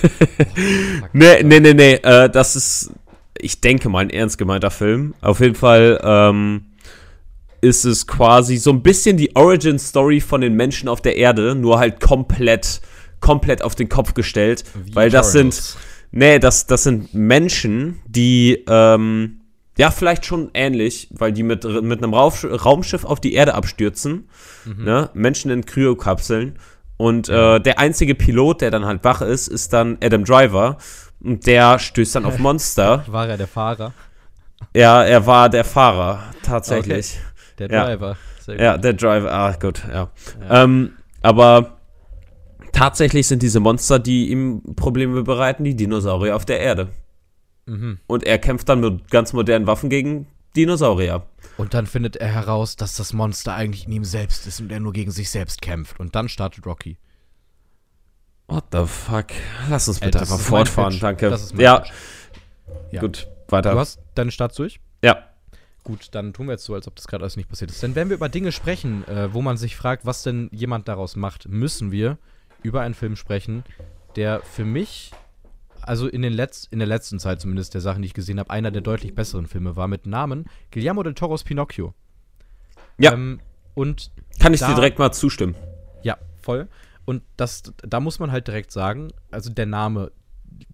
nee, nee, nee, nee. Äh, das ist, ich denke mal, ein ernst gemeinter Film. Auf jeden Fall ähm, ist es quasi so ein bisschen die Origin-Story von den Menschen auf der Erde, nur halt komplett, komplett auf den Kopf gestellt. Wie weil das sind, nee, das, das sind Menschen, die, ähm, ja, vielleicht schon ähnlich, weil die mit, mit einem Raumschiff auf die Erde abstürzen. Mhm. Ne? Menschen in Kryokapseln. Und äh, der einzige Pilot, der dann halt wach ist, ist dann Adam Driver. Und der stößt dann auf <laughs> Monster. War er der Fahrer? ja, er war der Fahrer, tatsächlich. Der Ja. Driver. Sehr gut. Ja, der Driver, ah, gut, ja. Ja. Ähm, aber tatsächlich sind diese Monster, die ihm Probleme bereiten, die Dinosaurier auf der Erde. Mhm. Und er kämpft dann mit ganz modernen Waffen gegen Dinosaurier. Und dann findet er heraus, dass das Monster eigentlich in ihm selbst ist und er nur gegen sich selbst kämpft. Und dann startet Rocky. What the fuck? Lass uns bitte das einfach fortfahren, danke. Ja, Pitch. Ja. gut, weiter. Du hast deine Starts durch? ja. Gut, dann tun wir jetzt so, als ob das gerade alles nicht passiert ist. Denn wenn wir über Dinge sprechen, äh, wo man sich fragt, was denn jemand daraus macht, müssen wir über einen Film sprechen, der für mich, also in, den Letz in der letzten Zeit zumindest der Sachen, die ich gesehen habe, einer der deutlich besseren Filme war mit Namen Guillermo del Toros Pinocchio. Ja. Ähm, und Kann ich da- dir direkt mal zustimmen. ja, voll. Und das, da muss man halt direkt sagen, also der Name,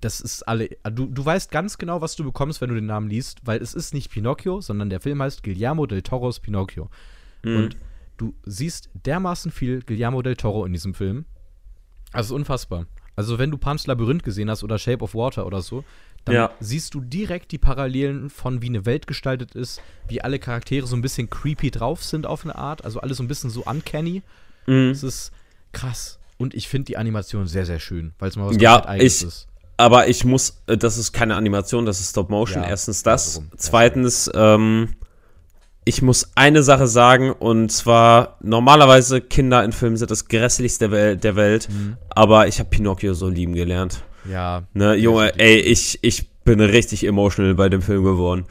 das ist alle. Du, du weißt ganz genau, was du bekommst, wenn du den Namen liest, weil es ist nicht Pinocchio, sondern der Film heißt Guillermo del Toros Pinocchio. Mhm. Und du siehst dermaßen viel Guillermo del Toro in diesem Film. Also unfassbar. Also wenn du Pan's Labyrinth gesehen hast oder Shape of Water oder so, dann Ja. siehst du direkt die Parallelen von wie eine Welt gestaltet ist, wie alle Charaktere so ein bisschen creepy drauf sind auf eine Art, also alles so ein bisschen so uncanny. Mhm. Es ist krass. Und ich finde die Animation sehr, sehr schön, weil es mal was Ja, komplett Eigenes ich- ist. Aber ich muss, äh, das ist keine Animation, das ist Stop Motion. Ja, Erstens das. darum. Zweitens, ähm, ich muss eine Sache sagen, und zwar, normalerweise Kinder in Filmen sind das grässlichste Wel der Welt, Mhm. aber ich habe Pinocchio so lieben gelernt. Ja. Ne, Junge, ey, ich, ich bin richtig emotional bei dem Film geworden.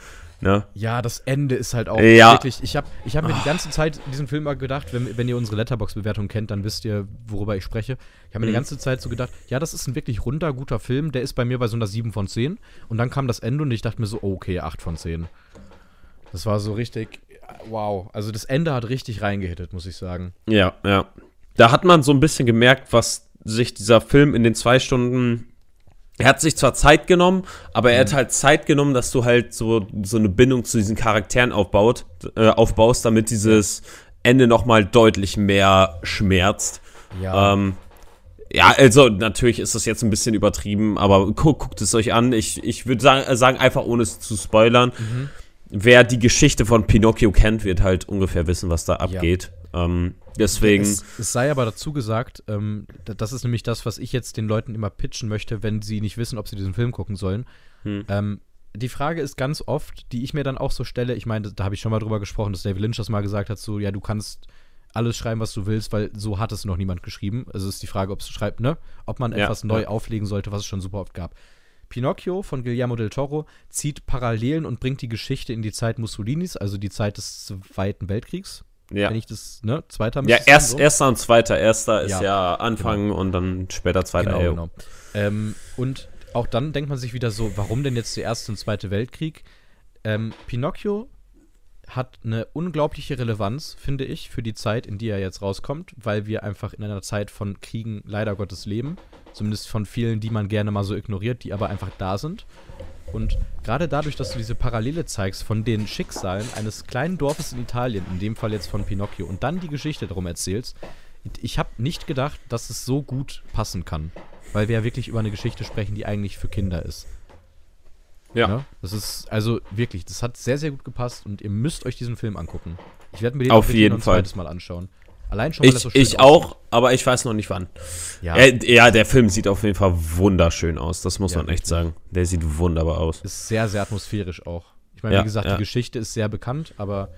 Ne? Ja, das Ende ist halt auch Ja. wirklich. Ich habe ich hab mir die ganze Zeit diesen Film mal gedacht, wenn, wenn ihr unsere Letterbox-Bewertung kennt, dann wisst ihr, worüber ich spreche. Ich habe mir die Mhm. ganze Zeit so gedacht, ja, das ist ein wirklich runder, guter Film. Der ist bei mir bei so einer 7 von 10. Und dann kam das Ende und ich dachte mir so, okay, 8 von 10. Das war so richtig, wow. Also das Ende hat richtig reingehittet, muss ich sagen. Ja, ja. Da hat man so ein bisschen gemerkt, was sich dieser Film in den zwei Stunden er hat sich zwar Zeit genommen, aber er hat halt Zeit genommen, dass du halt so, so eine Bindung zu diesen Charakteren aufbaut, äh, aufbaust, damit dieses Ende nochmal deutlich mehr schmerzt. Ja. Ähm, ja, also natürlich ist das jetzt ein bisschen übertrieben, aber gu guckt es euch an. Ich, ich würde sagen, sagen, einfach ohne es zu spoilern. Mhm. Wer die Geschichte von Pinocchio kennt, wird halt ungefähr wissen, was da abgeht. Ähm, deswegen. Es, es sei aber dazu gesagt, ähm, da- das ist nämlich das, was ich jetzt den Leuten immer pitchen möchte, wenn sie nicht wissen, ob sie diesen Film gucken sollen. Hm. Ähm, die Frage ist ganz oft, die ich mir dann auch so stelle, ich meine, da habe ich schon mal drüber gesprochen, dass David Lynch das mal gesagt hat, so, ja, du kannst alles schreiben, was du willst, weil so hat es noch niemand geschrieben. Also ist die Frage, ob es schreibt, ne? Ob man Ja, etwas neu ja. auflegen sollte, was es schon super oft gab. Pinocchio von Guillermo del Toro zieht Parallelen und bringt die Geschichte in die Zeit Mussolinis, also die Zeit des Zweiten Weltkriegs. Ja. Wenn ich das, ne? Zweiter Ja, erst, so? erster und zweiter. Erster ist Ja, ja, Anfang und dann später zweiter. Genau, genau. Ähm, und auch dann denkt man sich wieder so, warum denn jetzt der Erste und Zweite Weltkrieg? Ähm, Pinocchio hat eine unglaubliche Relevanz, finde ich, für die Zeit, in die er jetzt rauskommt, weil wir einfach in einer Zeit von Kriegen leider Gottes leben. Zumindest von vielen, die man gerne mal so ignoriert, die aber einfach da sind. Und gerade dadurch, dass du diese Parallele zeigst von den Schicksalen eines kleinen Dorfes in Italien, in dem Fall jetzt von Pinocchio, und dann die Geschichte darum erzählst, ich habe nicht gedacht, dass es so gut passen kann. Weil wir ja wirklich über eine Geschichte sprechen, die eigentlich für Kinder ist. Ja. Ne? Das ist, also wirklich, das hat sehr, sehr gut gepasst und ihr müsst euch diesen Film angucken. Ich werde mir den Auf jeden noch ein Fall. zweites Mal anschauen. Allein schon, weil das Ich, so schön ich aussieht. auch, aber ich weiß noch nicht wann. Ja, Ja. ja, der Film sieht auf jeden Fall wunderschön aus. Das muss Ja, man echt sagen. Der sieht wunderbar aus. ist sehr, sehr atmosphärisch auch. Ich meine, Ja, wie gesagt, ja. die Geschichte ist sehr bekannt, aber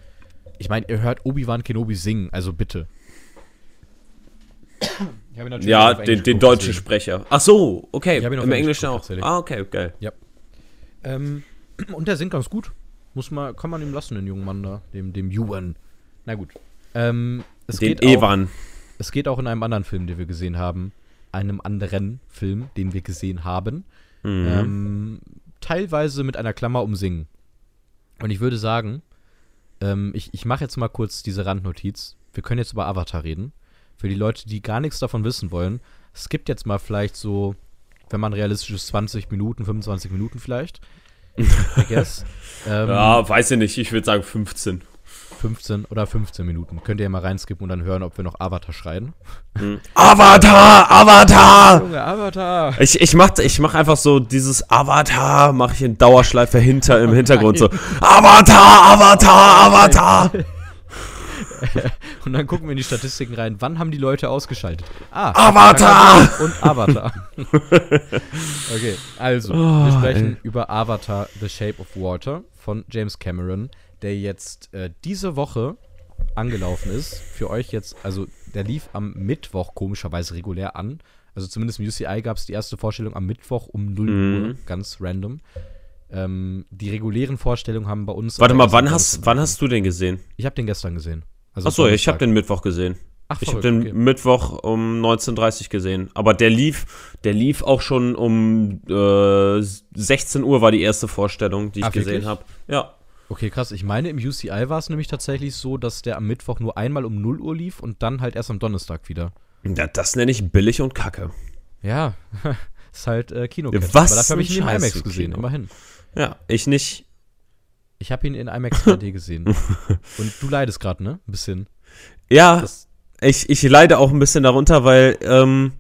ich meine, ihr hört Obi-Wan Kenobi singen, also bitte. Ja, den, den deutschen. Sprecher. Ach so, okay. Ich hab ihn auf Im Englisch Englischen auch. tatsächlich. Ah, okay, geil. Ähm, <clears throat> und der singt ganz gut. Muss man, kann man ihm lassen, den jungen Mann da, dem, dem Ewan. Na gut. Ähm, es Den geht auch, Evan. Es geht auch in einem anderen Film, den wir gesehen haben. Einem anderen Film, den wir gesehen haben. Mhm. Ähm, teilweise mit einer Klammer um Singen. Und ich würde sagen, ähm, ich, ich mache jetzt mal kurz diese Randnotiz. Wir können jetzt über Avatar reden. Für die Leute, die gar nichts davon wissen wollen, es gibt jetzt mal vielleicht so, wenn man realistisch ist, 20 Minuten, 25 Minuten vielleicht. <laughs> I guess. ähm, ja, weiß ich nicht. Ich würde sagen 15. 15 oder 15 Minuten. Könnt ihr ja mal reinskippen und dann hören, ob wir noch Avatar schreien. <laughs> Avatar, Avatar! Junge, Avatar! Ich, ich mach, ich mach einfach so dieses Avatar, mache ich in Dauerschleife hinter im Hintergrund so. <laughs> Avatar, Avatar, Avatar! <laughs> Und dann gucken wir in die Statistiken rein. Wann haben die Leute ausgeschaltet? Ah, Avatar! und Avatar. okay, also, Oh, wir sprechen ey. über Avatar The Shape of Water von James Cameron, der jetzt äh, diese Woche angelaufen ist. Für euch jetzt, also der lief am Mittwoch komischerweise regulär an. Also zumindest im UCI gab es die erste Vorstellung am Mittwoch um 0 Mhm. Uhr, ganz random. Ähm, die regulären Vorstellungen haben bei uns. Warte mal, wann hast, wann hast du den gesehen? Ich habe den gestern gesehen. Also Achso, ich habe den Mittwoch gesehen. Ach, Ich habe den okay. Mittwoch um 19.30 Uhr gesehen. Aber der lief, der lief auch schon um äh, 16 Uhr war die erste Vorstellung, die ich Ah, gesehen habe. Ja. Okay, krass. Ich meine, im UCI war es nämlich tatsächlich so, dass der am Mittwoch nur einmal um 0 Uhr lief und dann halt erst am Donnerstag wieder. ja. Das nenne ich billig und kacke. Ja, <laughs> ist halt äh, Kino. Was Aber dafür habe ich ihn in IMAX für gesehen, Kino. immerhin. Ja, ich nicht. Ich habe ihn in IMAX 3D <laughs> gesehen. Und du leidest gerade, ne? Ein bisschen. Ja, Das, ich, ich leide auch ein bisschen darunter, weil ähm,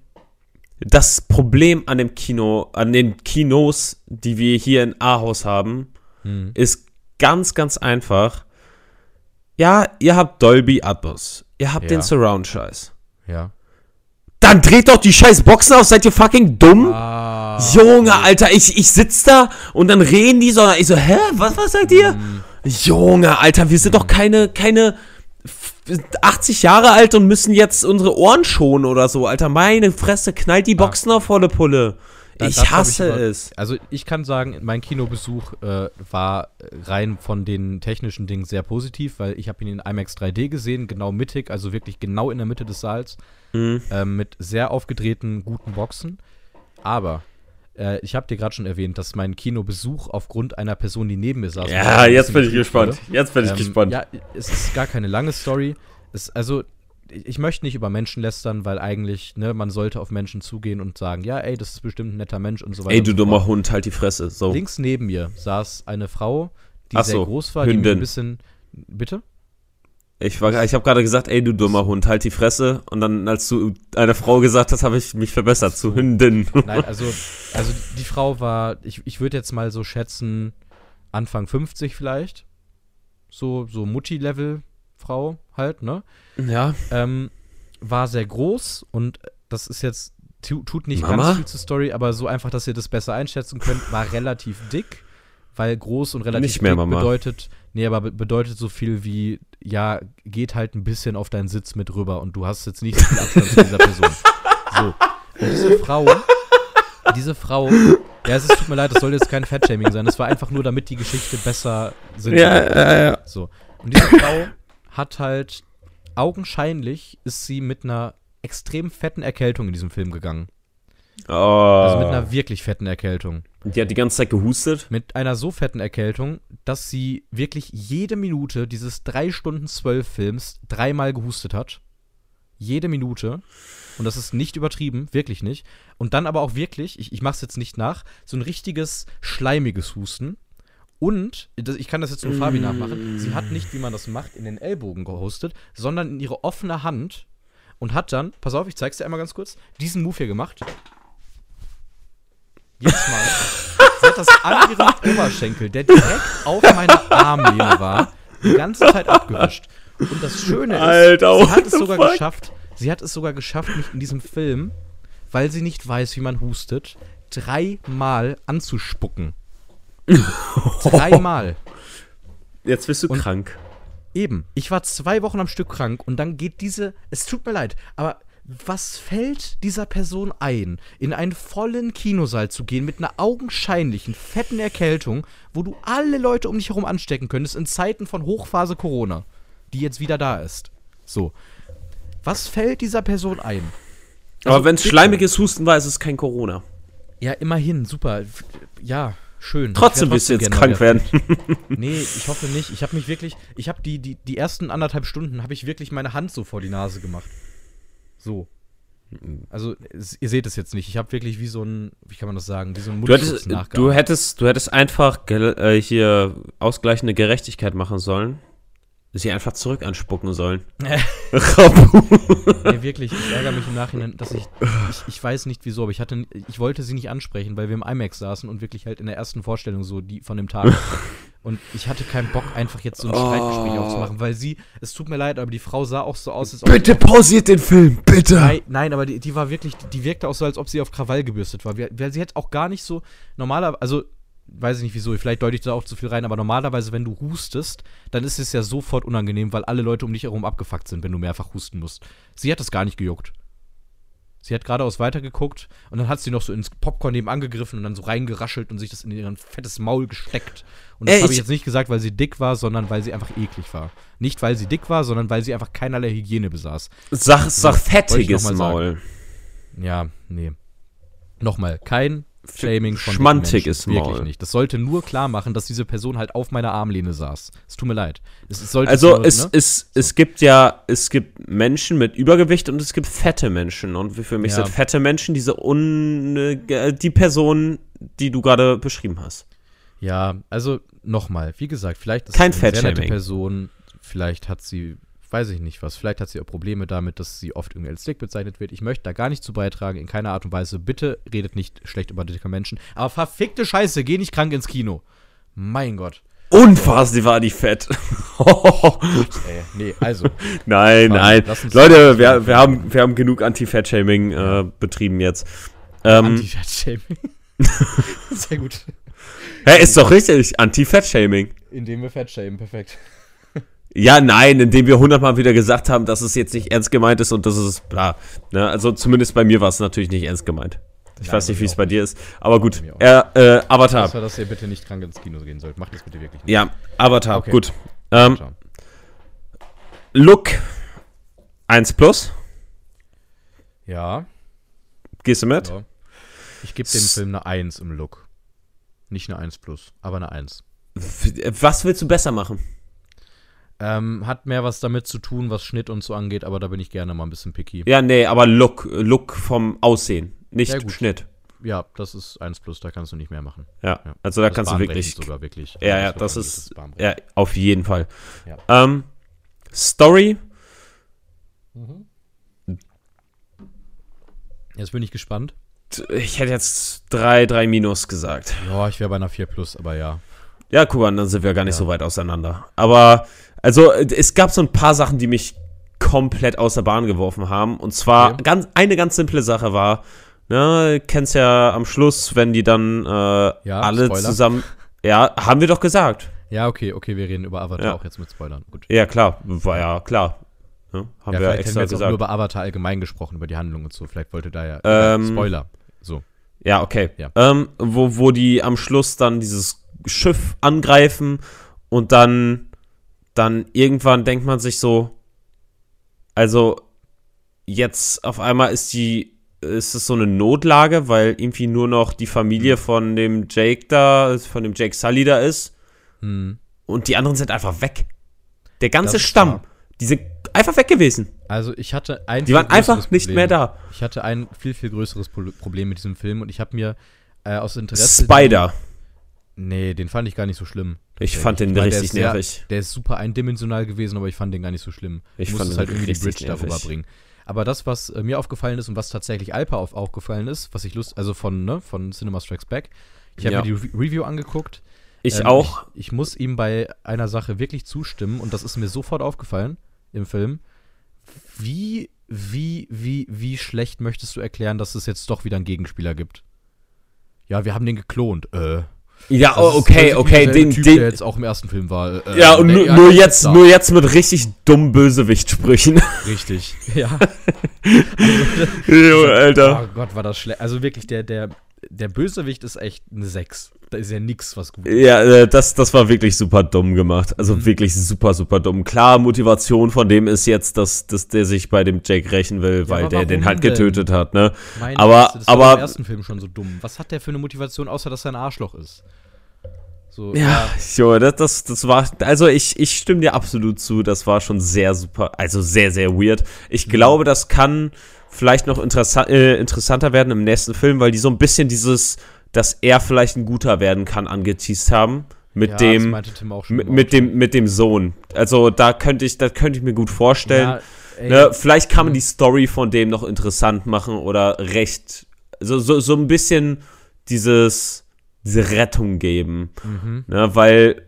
das Problem an dem Kino, an den Kinos, die wir hier in Ahaus haben, hm. ist ganz, ganz einfach. Ja, ihr habt Dolby Atmos. Ihr habt Ja. den Surround-Scheiß. Ja. Dann dreht doch die scheiß Boxen auf, seid ihr fucking dumm? Ah. Junge, Alter, ich, ich sitz da und dann reden die so, ich so, hä, was, was sagt ihr? Hm. Junge, Alter, wir sind doch keine, keine f- 80 Jahre alt und müssen jetzt unsere Ohren schonen oder so, Alter. Meine Fresse, knallt die Boxen auf volle Pulle. Da- Ich hasse aber- es. Also ich kann sagen, mein Kinobesuch äh, war rein von den technischen Dingen sehr positiv, weil ich habe ihn in IMAX 3D gesehen, genau mittig, also wirklich genau in der Mitte des Saals, Mhm. ähm, mit sehr aufgedrehten, guten Boxen. Aber äh, ich habe dir gerade schon erwähnt, dass mein Kinobesuch aufgrund einer Person, die neben mir saß, Ja, jetzt bin ich gespannt. wurde. Jetzt bin ich Ähm, gespannt. Ja, es ist gar keine lange Story. Es, also, ich möchte nicht über Menschen lästern, weil eigentlich, ne, man sollte auf Menschen zugehen und sagen, ja, ey, das ist bestimmt ein netter Mensch und so weiter. Ey, du so dummer. Hund, halt die Fresse. So. Links neben mir saß eine Frau, die Ach sehr so, groß war, die mir Hündin. ein bisschen. Bitte? Ich, war- ich habe gerade gesagt, ey, du dummer Hund, halt die Fresse. Und dann, als du einer Frau gesagt hast, habe ich mich verbessert zu Hündin. <laughs> Nein, also, also die Frau war, ich, ich würde jetzt mal so schätzen, Anfang 50 vielleicht. So, so Mutti-Level-Frau halt, ne? ja. Ähm, war sehr groß und das ist jetzt, tu, tut nicht Mama? ganz viel zur Story, aber so einfach, dass ihr das besser einschätzen könnt, war relativ dick, weil groß und relativ Nicht mehr, dick Mama. bedeutet, nee, aber be- bedeutet so viel wie, ja, geht halt ein bisschen auf deinen Sitz mit rüber und du hast jetzt nicht so viel Abstand zu dieser Person. So. Und diese Frau, diese Frau, ja, es ist, tut mir leid, das soll jetzt kein Fettshaming sein, das war einfach nur, damit die Geschichte besser Sinn Ja, ja, ja. So. Und diese Frau hat halt, augenscheinlich ist sie mit einer extrem fetten Erkältung in diesem Film gegangen. Oh. Also mit einer wirklich fetten Erkältung. die hat die ganze Zeit gehustet. Mit einer so fetten Erkältung, dass sie wirklich jede Minute dieses 3 Stunden 12 Films dreimal gehustet hat. Jede Minute. Und das ist nicht übertrieben, wirklich nicht. Und dann aber auch wirklich, ich, ich mach's jetzt nicht nach, so ein richtiges schleimiges Husten. Und, ich kann das jetzt nur Fabi nachmachen, sie hat nicht, wie man das macht, in den Ellbogen gehustet, sondern in ihre offene Hand und hat dann, pass auf, ich zeig's dir einmal ganz kurz, diesen Move hier gemacht. Jetzt mal. Sie hat das an ihrem Oberschenkel, der direkt auf meiner Armlehne war, die ganze Zeit abgewischt. Und das Schöne ist, Alter, sie hat es sogar fuck? geschafft, sie hat es sogar geschafft, mich in diesem Film, weil sie nicht weiß, wie man hustet, dreimal anzuspucken. Dreimal. <laughs> Jetzt bist du Und- krank. Eben. Ich war zwei Wochen am Stück krank und dann geht diese. Es tut mir leid, aber was fällt dieser Person ein, in einen vollen Kinosaal zu gehen mit einer augenscheinlichen, fetten Erkältung, wo du alle Leute um dich herum anstecken könntest in Zeiten von Hochphase Corona, die jetzt wieder da ist? So. Was fällt dieser Person ein? Aber Also, wenn es schleimiges Husten war, ist es kein Corona. Ja, immerhin, super. Ja, schön. Trotzdem wirst du jetzt krank werden. Nee, ich hoffe nicht. Ich habe mich wirklich, ich habe die, die, die ersten anderthalb Stunden, habe ich wirklich meine Hand so vor die Nase gemacht. So. Also, ihr seht es jetzt nicht. Ich habe wirklich wie so ein, wie kann man das sagen, wie so ein Du hättest, du, hättest, du hättest einfach äh, hier ausgleichende Gerechtigkeit machen sollen. Sie einfach zurück anspucken sollen. <laughs> Nee, wirklich, ich ärgere mich im Nachhinein, dass ich, ich, ich weiß nicht wieso, aber ich hatte, ich wollte sie nicht ansprechen, weil wir im IMAX saßen und wirklich halt in der ersten Vorstellung so, die von dem Tag. <laughs> und ich hatte keinen Bock, einfach jetzt so ein Streitgespräch Oh. aufzumachen, weil sie, es tut mir leid, aber die Frau sah auch so aus, als ob Bitte pausiert den Film, bitte. Nein, nein, aber die, die war wirklich, die wirkte auch so, als ob sie auf Krawall gebürstet war. Weil sie hätte auch gar nicht so normaler, also weiß ich nicht wieso, vielleicht deute ich da auch zu viel rein, aber normalerweise, wenn du hustest, dann ist es ja sofort unangenehm, weil alle Leute um dich herum abgefuckt sind, wenn du mehrfach husten musst. Sie hat das gar nicht gejuckt. Sie hat geradeaus weitergeguckt und dann hat sie noch so ins Popcorn neben angegriffen und dann so reingeraschelt und sich das in ihr fettes Maul gesteckt. Und das habe ich jetzt nicht gesagt, weil sie dick war, sondern weil sie einfach eklig war. Nicht, weil sie dick war, sondern weil sie einfach keinerlei Hygiene besaß. Sag, sag fettiges Maul. Ja, nee. Nochmal, kein Shaming von dicken schmantiges Menschen. Wirklich Maul. nicht. Das sollte nur klar machen, dass diese Person halt auf meiner Armlehne saß. Es tut mir leid. Es, es Also nur, es, ne? es, es gibt ja, es gibt Menschen mit Übergewicht und es gibt fette Menschen. Und für mich Ja. sind fette Menschen diese un, äh, die Person, die du gerade beschrieben hast. Ja, also nochmal, wie gesagt, vielleicht ist Kein es eine sehr nette. Person, vielleicht hat sie, weiß ich nicht was, vielleicht hat sie auch Probleme damit, dass sie oft irgendwie als dick bezeichnet wird. Ich möchte da gar nicht zu beitragen, in keiner Art und Weise. Bitte redet nicht schlecht über dicke Menschen. Aber verfickte Scheiße, geh nicht krank ins Kino. Mein Gott. Unfassbar war die fett. Ey, nee, also. <laughs> nein, nein. Leute, wir, wir, haben, wir haben genug Anti-Fat-Shaming äh, betrieben jetzt. Ähm, Anti-Fat-Shaming. <laughs> Sehr gut. hä, ist doch richtig. Anti-Fat-Shaming. Indem wir Fat shamen, perfekt. Ja, nein, indem wir hundertmal wieder gesagt haben, dass es jetzt nicht ernst gemeint ist und dass es bla. Ne? Also zumindest bei mir war es natürlich nicht ernst gemeint. Ich Nein, weiß nicht, wie es bei dir ist. Aber gut. Äh, äh, Avatar. Außer, dass ihr bitte nicht krank ins Kino gehen sollt. Macht das bitte wirklich nicht. Ja, Avatar, Okay. gut. Ähm. Look 1 plus. Ja, Gehst du mit? ja. Ich gebe dem Film eine 1 im Look. Nicht eine 1 plus, aber eine 1. Was willst du besser machen? Ähm, hat mehr was damit zu tun, was Schnitt und so angeht, aber da bin ich gerne mal ein bisschen picky. Ja, nee, aber Look, Look vom Aussehen, nicht. Schnitt. Ja, das ist 1 plus, da kannst du nicht mehr machen. Ja, Ja. also da Das kannst du wirklich. sogar wirklich. Ja, ja, das ist. Ja, auf jeden Fall. Ja. Ähm, Story, Jetzt bin ich gespannt. ich hätte jetzt drei, drei Minus gesagt. Ja, ich wäre bei einer 4 plus, aber ja. Ja, guck mal, dann sind wir gar nicht Ja. so weit auseinander. Aber, also, es gab so ein paar Sachen, die mich komplett aus der Bahn geworfen haben. Und zwar, Okay. ganz, eine ganz simple Sache war, ne, kennst ja am Schluss, wenn die dann äh, alle Spoiler. zusammen. Ja, haben wir doch gesagt. Ja, okay, okay, wir reden über Avatar Ja. auch jetzt mit Spoilern. Gut. Ja, klar, war ja klar. Ne? Haben ja, wir vielleicht hätten extra wir jetzt auch nur gesagt. über Avatar allgemein gesprochen, über die Handlung und so. Vielleicht wollte da ja Ähm, äh, Spoiler. So. Ja, okay. Ja. Ähm, wo, wo die am Schluss dann dieses Schiff angreifen und dann, dann irgendwann denkt man sich so, also jetzt auf einmal ist die, ist es so eine Notlage, weil irgendwie nur noch die Familie Mhm. von dem Jake da, von dem Jake Sully da ist Hm. und die anderen sind einfach weg. Der ganze Stamm, wahr. die sind einfach weg gewesen. Also ich hatte ein Die viel waren einfach nicht Problem. mehr da. Ich hatte ein viel, viel größeres Pro Problem mit diesem Film und ich habe mir äh, aus Interesse. Spider. Nee, den fand ich gar nicht so schlimm. Ich fand den Weil der richtig ist sehr- nervig. Der ist super eindimensional gewesen, aber ich fand den gar nicht so schlimm. Ich musstest den halt irgendwie die Bridge nervig. darüber bringen. Aber das, was äh, mir aufgefallen ist und was tatsächlich Alpa auf, aufgefallen ist, was ich Lust, also von, ne, von Cinema Strikes Back, ich habe Ja. mir die Re Review angeguckt. Ich Ähm, auch. Ich, ich muss ihm bei einer Sache wirklich zustimmen und das ist mir sofort aufgefallen im Film. Wie, wie, wie, wie schlecht möchtest du erklären, dass es jetzt doch wieder einen Gegenspieler gibt? Ja, wir haben den geklont. Äh. Ja, das ist okay, okay, den, Typ, den, der jetzt auch im ersten Film war. Äh, ja, und der- nur, nur jetzt, da. nur jetzt mit richtig dummen Bösewicht-Sprüchen. <laughs> Richtig. Ja. <laughs> Jo, Alter. Oh Gott, war das schlecht. Also wirklich, der, der, der Bösewicht ist echt eine 6. Da ist ja nix, was gut ist. Ja, äh, das, das war wirklich super dumm gemacht. Also Mhm. wirklich super, super dumm. Klar, Motivation von dem ist jetzt, dass, dass der sich bei dem Jake rächen will, weil aber der den halt denn? getötet hat, ne? Meine Aber- Fresse, das war aber- im ersten Film schon so dumm. Was hat der für eine Motivation, außer dass er ein Arschloch ist? So, Ja, jo, <laughs> das, das, das war, also ich, ich stimme dir absolut zu, das war schon sehr super, also sehr, sehr weird. Ich Mhm. glaube, das kann vielleicht noch interessa äh, interessanter werden im nächsten Film, weil die so ein bisschen dieses, dass er vielleicht ein guter werden kann, angeteased haben. Mit ja, dem, meinte Tim auch schon mit, im mit dem, mit dem Sohn. Also da könnte ich, das könnte ich mir gut vorstellen. Ja, Ne, vielleicht kann man Mhm. die Story von dem noch interessant machen oder recht, so, so, so ein bisschen dieses, diese Rettung geben. mhm. Ne, weil,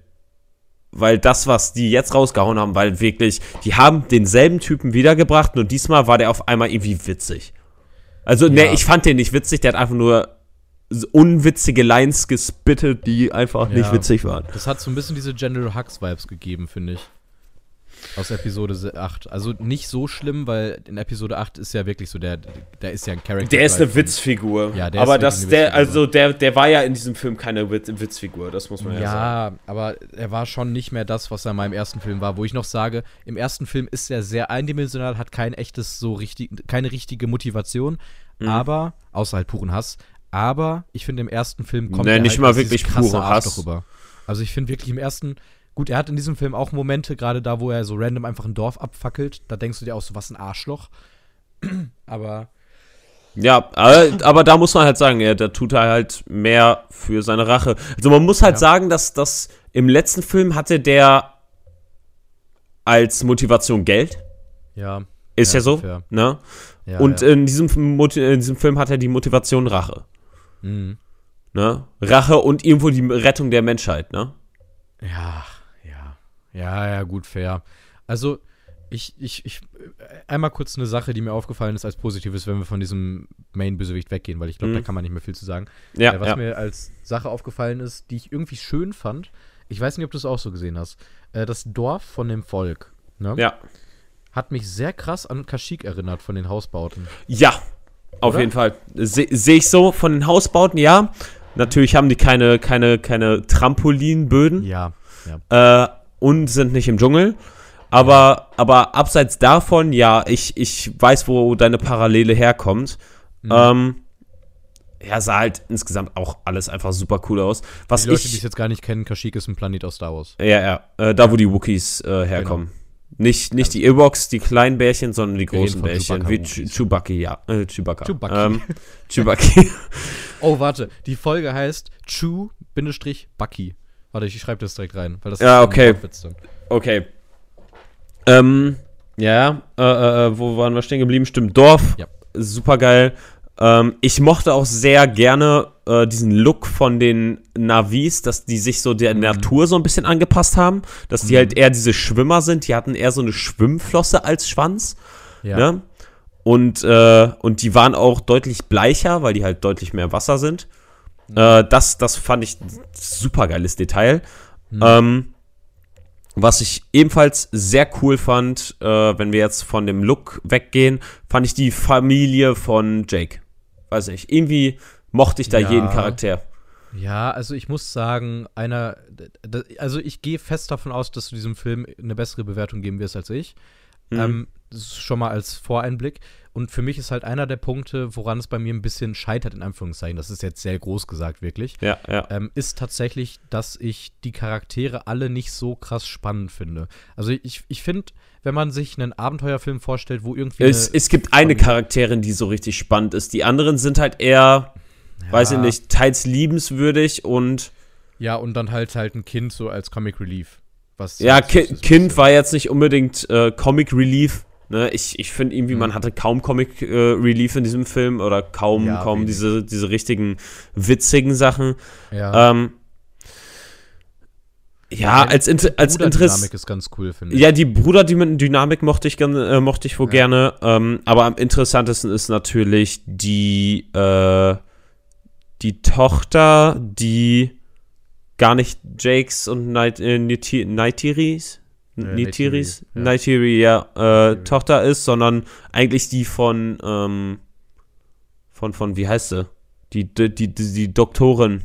weil das, was die jetzt rausgehauen haben, weil wirklich, die haben denselben Typen wiedergebracht, nur diesmal war der auf einmal irgendwie witzig. Also, ne, Ja. ich fand den nicht witzig, der hat einfach nur unwitzige Lines gespittet, die einfach nicht Ja. witzig waren. Das hat so ein bisschen diese General Hux-Vibes gegeben, finde ich. Aus Episode se- 8. Also nicht so schlimm, weil in Episode 8 ist ja wirklich so, der, der ist ja ein Charakter. Der ist eine Witzfigur. Ja, der ist aber wirklich das, der, also der, der war ja in diesem Film keine Witz, Witzfigur, das muss man ja, sagen. Ja, aber er war schon nicht mehr das, was er in meinem ersten Film war, wo ich noch sage, im ersten Film ist er sehr eindimensional, hat kein echtes, so richtig, keine richtige Motivation, Mhm. aber, außer halt puren Hass, aber ich finde im ersten Film kommt Nee, er nicht halt mal wirklich krasse Hass. rüber. Also ich finde wirklich im ersten, gut, er hat in diesem Film auch Momente, gerade da, wo er so random einfach ein Dorf abfackelt, da denkst du dir auch so, was ein Arschloch. <clears throat> aber Ja, aber, aber da muss man halt sagen, ja, da tut er halt mehr für seine Rache. Also man muss halt Ja. sagen, dass das im letzten Film hatte der als Motivation Geld. ja. Ist ja, so, fair. ne? Ja, Und ja. In, diesem, in diesem Film hat er die Motivation Rache. Mhm. Ne? Rache und irgendwo die Rettung der Menschheit, ne? Ja, ja. Ja, gut, fair. Also, ich, ich, ich, einmal kurz eine Sache, die mir aufgefallen ist als Positives, wenn wir von diesem Main-Bösewicht weggehen, weil ich glaube, Mhm. da kann man nicht mehr viel zu sagen. Ja, äh, was ja. mir als Sache aufgefallen ist, die ich irgendwie schön fand, ich weiß nicht, ob du es auch so gesehen hast, äh, das Dorf von dem Volk, ne? ja. Hat mich sehr krass an Kashyyyk erinnert von den Hausbauten. Ja, auf Oder? jeden Fall. Sehe seh ich so von den Hausbauten, ja. Natürlich haben die keine, keine, keine Trampolinböden. Ja, ja. äh, und sind nicht im Dschungel. Aber, aber abseits davon, ja, ich, ich weiß, wo deine Parallele herkommt. Mhm. Ähm, ja, sah halt insgesamt auch alles einfach super cool aus. Was Die Leute, die es jetzt gar nicht kennen, Kashyyyk ist ein Planet aus Star Wars. ja, ja, äh, da wo die Wookies äh, herkommen. Nicht, nicht die Ewoks, die kleinen Bärchen, sondern die Wir großen Bärchen, Chewbacca wie. Ch- Chewbacca, ja, äh, Chewbacca. Chewbacca. Ähm, <laughs> Chewbacca. Oh, warte, die Folge heißt Chew-Bucky. Warte, ich schreibe das direkt rein, weil das Ja, okay. Okay. Ähm, ja, äh, äh, äh, wo waren wir stehen geblieben? Stimmt, Dorf. Ja. Super geil. Ähm, ich mochte auch sehr gerne äh, diesen Look von den Navis, dass die sich so der Natur so ein bisschen angepasst haben. Dass die halt eher diese Schwimmer sind. Die hatten eher so eine Schwimmflosse als Schwanz. Ja. Ne? Und, äh, und die waren auch deutlich bleicher, weil die halt deutlich mehr Wasser sind. Äh, das, das fand ich ein super geiles Detail. Ähm, was ich ebenfalls sehr cool fand, äh, wenn wir jetzt von dem Look weggehen, fand ich die Familie von Jake. Weiß nicht, irgendwie mochte ich da Ja. jeden Charakter. Ja, also ich muss sagen, einer, also ich gehe fest davon aus, dass du diesem Film eine bessere Bewertung geben wirst als ich. Mhm. Ähm, das ist schon mal als Voreinblick. Und für mich ist halt einer der Punkte, woran es bei mir ein bisschen scheitert, in Anführungszeichen, das ist jetzt sehr groß gesagt, wirklich, Ja, ja. ähm, ist tatsächlich, dass ich die Charaktere alle nicht so krass spannend finde. Also ich, ich finde, wenn man sich einen Abenteuerfilm vorstellt, wo irgendwie. Es, es gibt eine Charakterin, die so richtig spannend ist. Die anderen sind halt eher, weiß ich Ja. nicht, teils liebenswürdig und Ja, und dann halt halt ein Kind so als Comic Relief. Was Ja, Ki Kind war jetzt nicht unbedingt äh, Comic Relief. Ne? Ich, ich finde irgendwie, man hatte kaum Comic äh, Relief in diesem Film oder kaum, Ja, kaum wenig. diese, diese richtigen witzigen Sachen. Ja. Ähm, ja, als, Inter als Interesse. Bruderdynamik ist ganz cool, finde ich. Ja, die Bruderdynamik mochte ich, äh, mochte ich wohl Ja. gerne. Ähm, aber am interessantesten ist natürlich die, äh, die Tochter, die gar nicht Jakes und Night, äh, Neytiris, Äh, ja. Neytiri, ja, äh, Neytiri. Tochter ist, sondern eigentlich die von, ähm, von, von, wie heißt sie? Die, die, die, die Doktorin.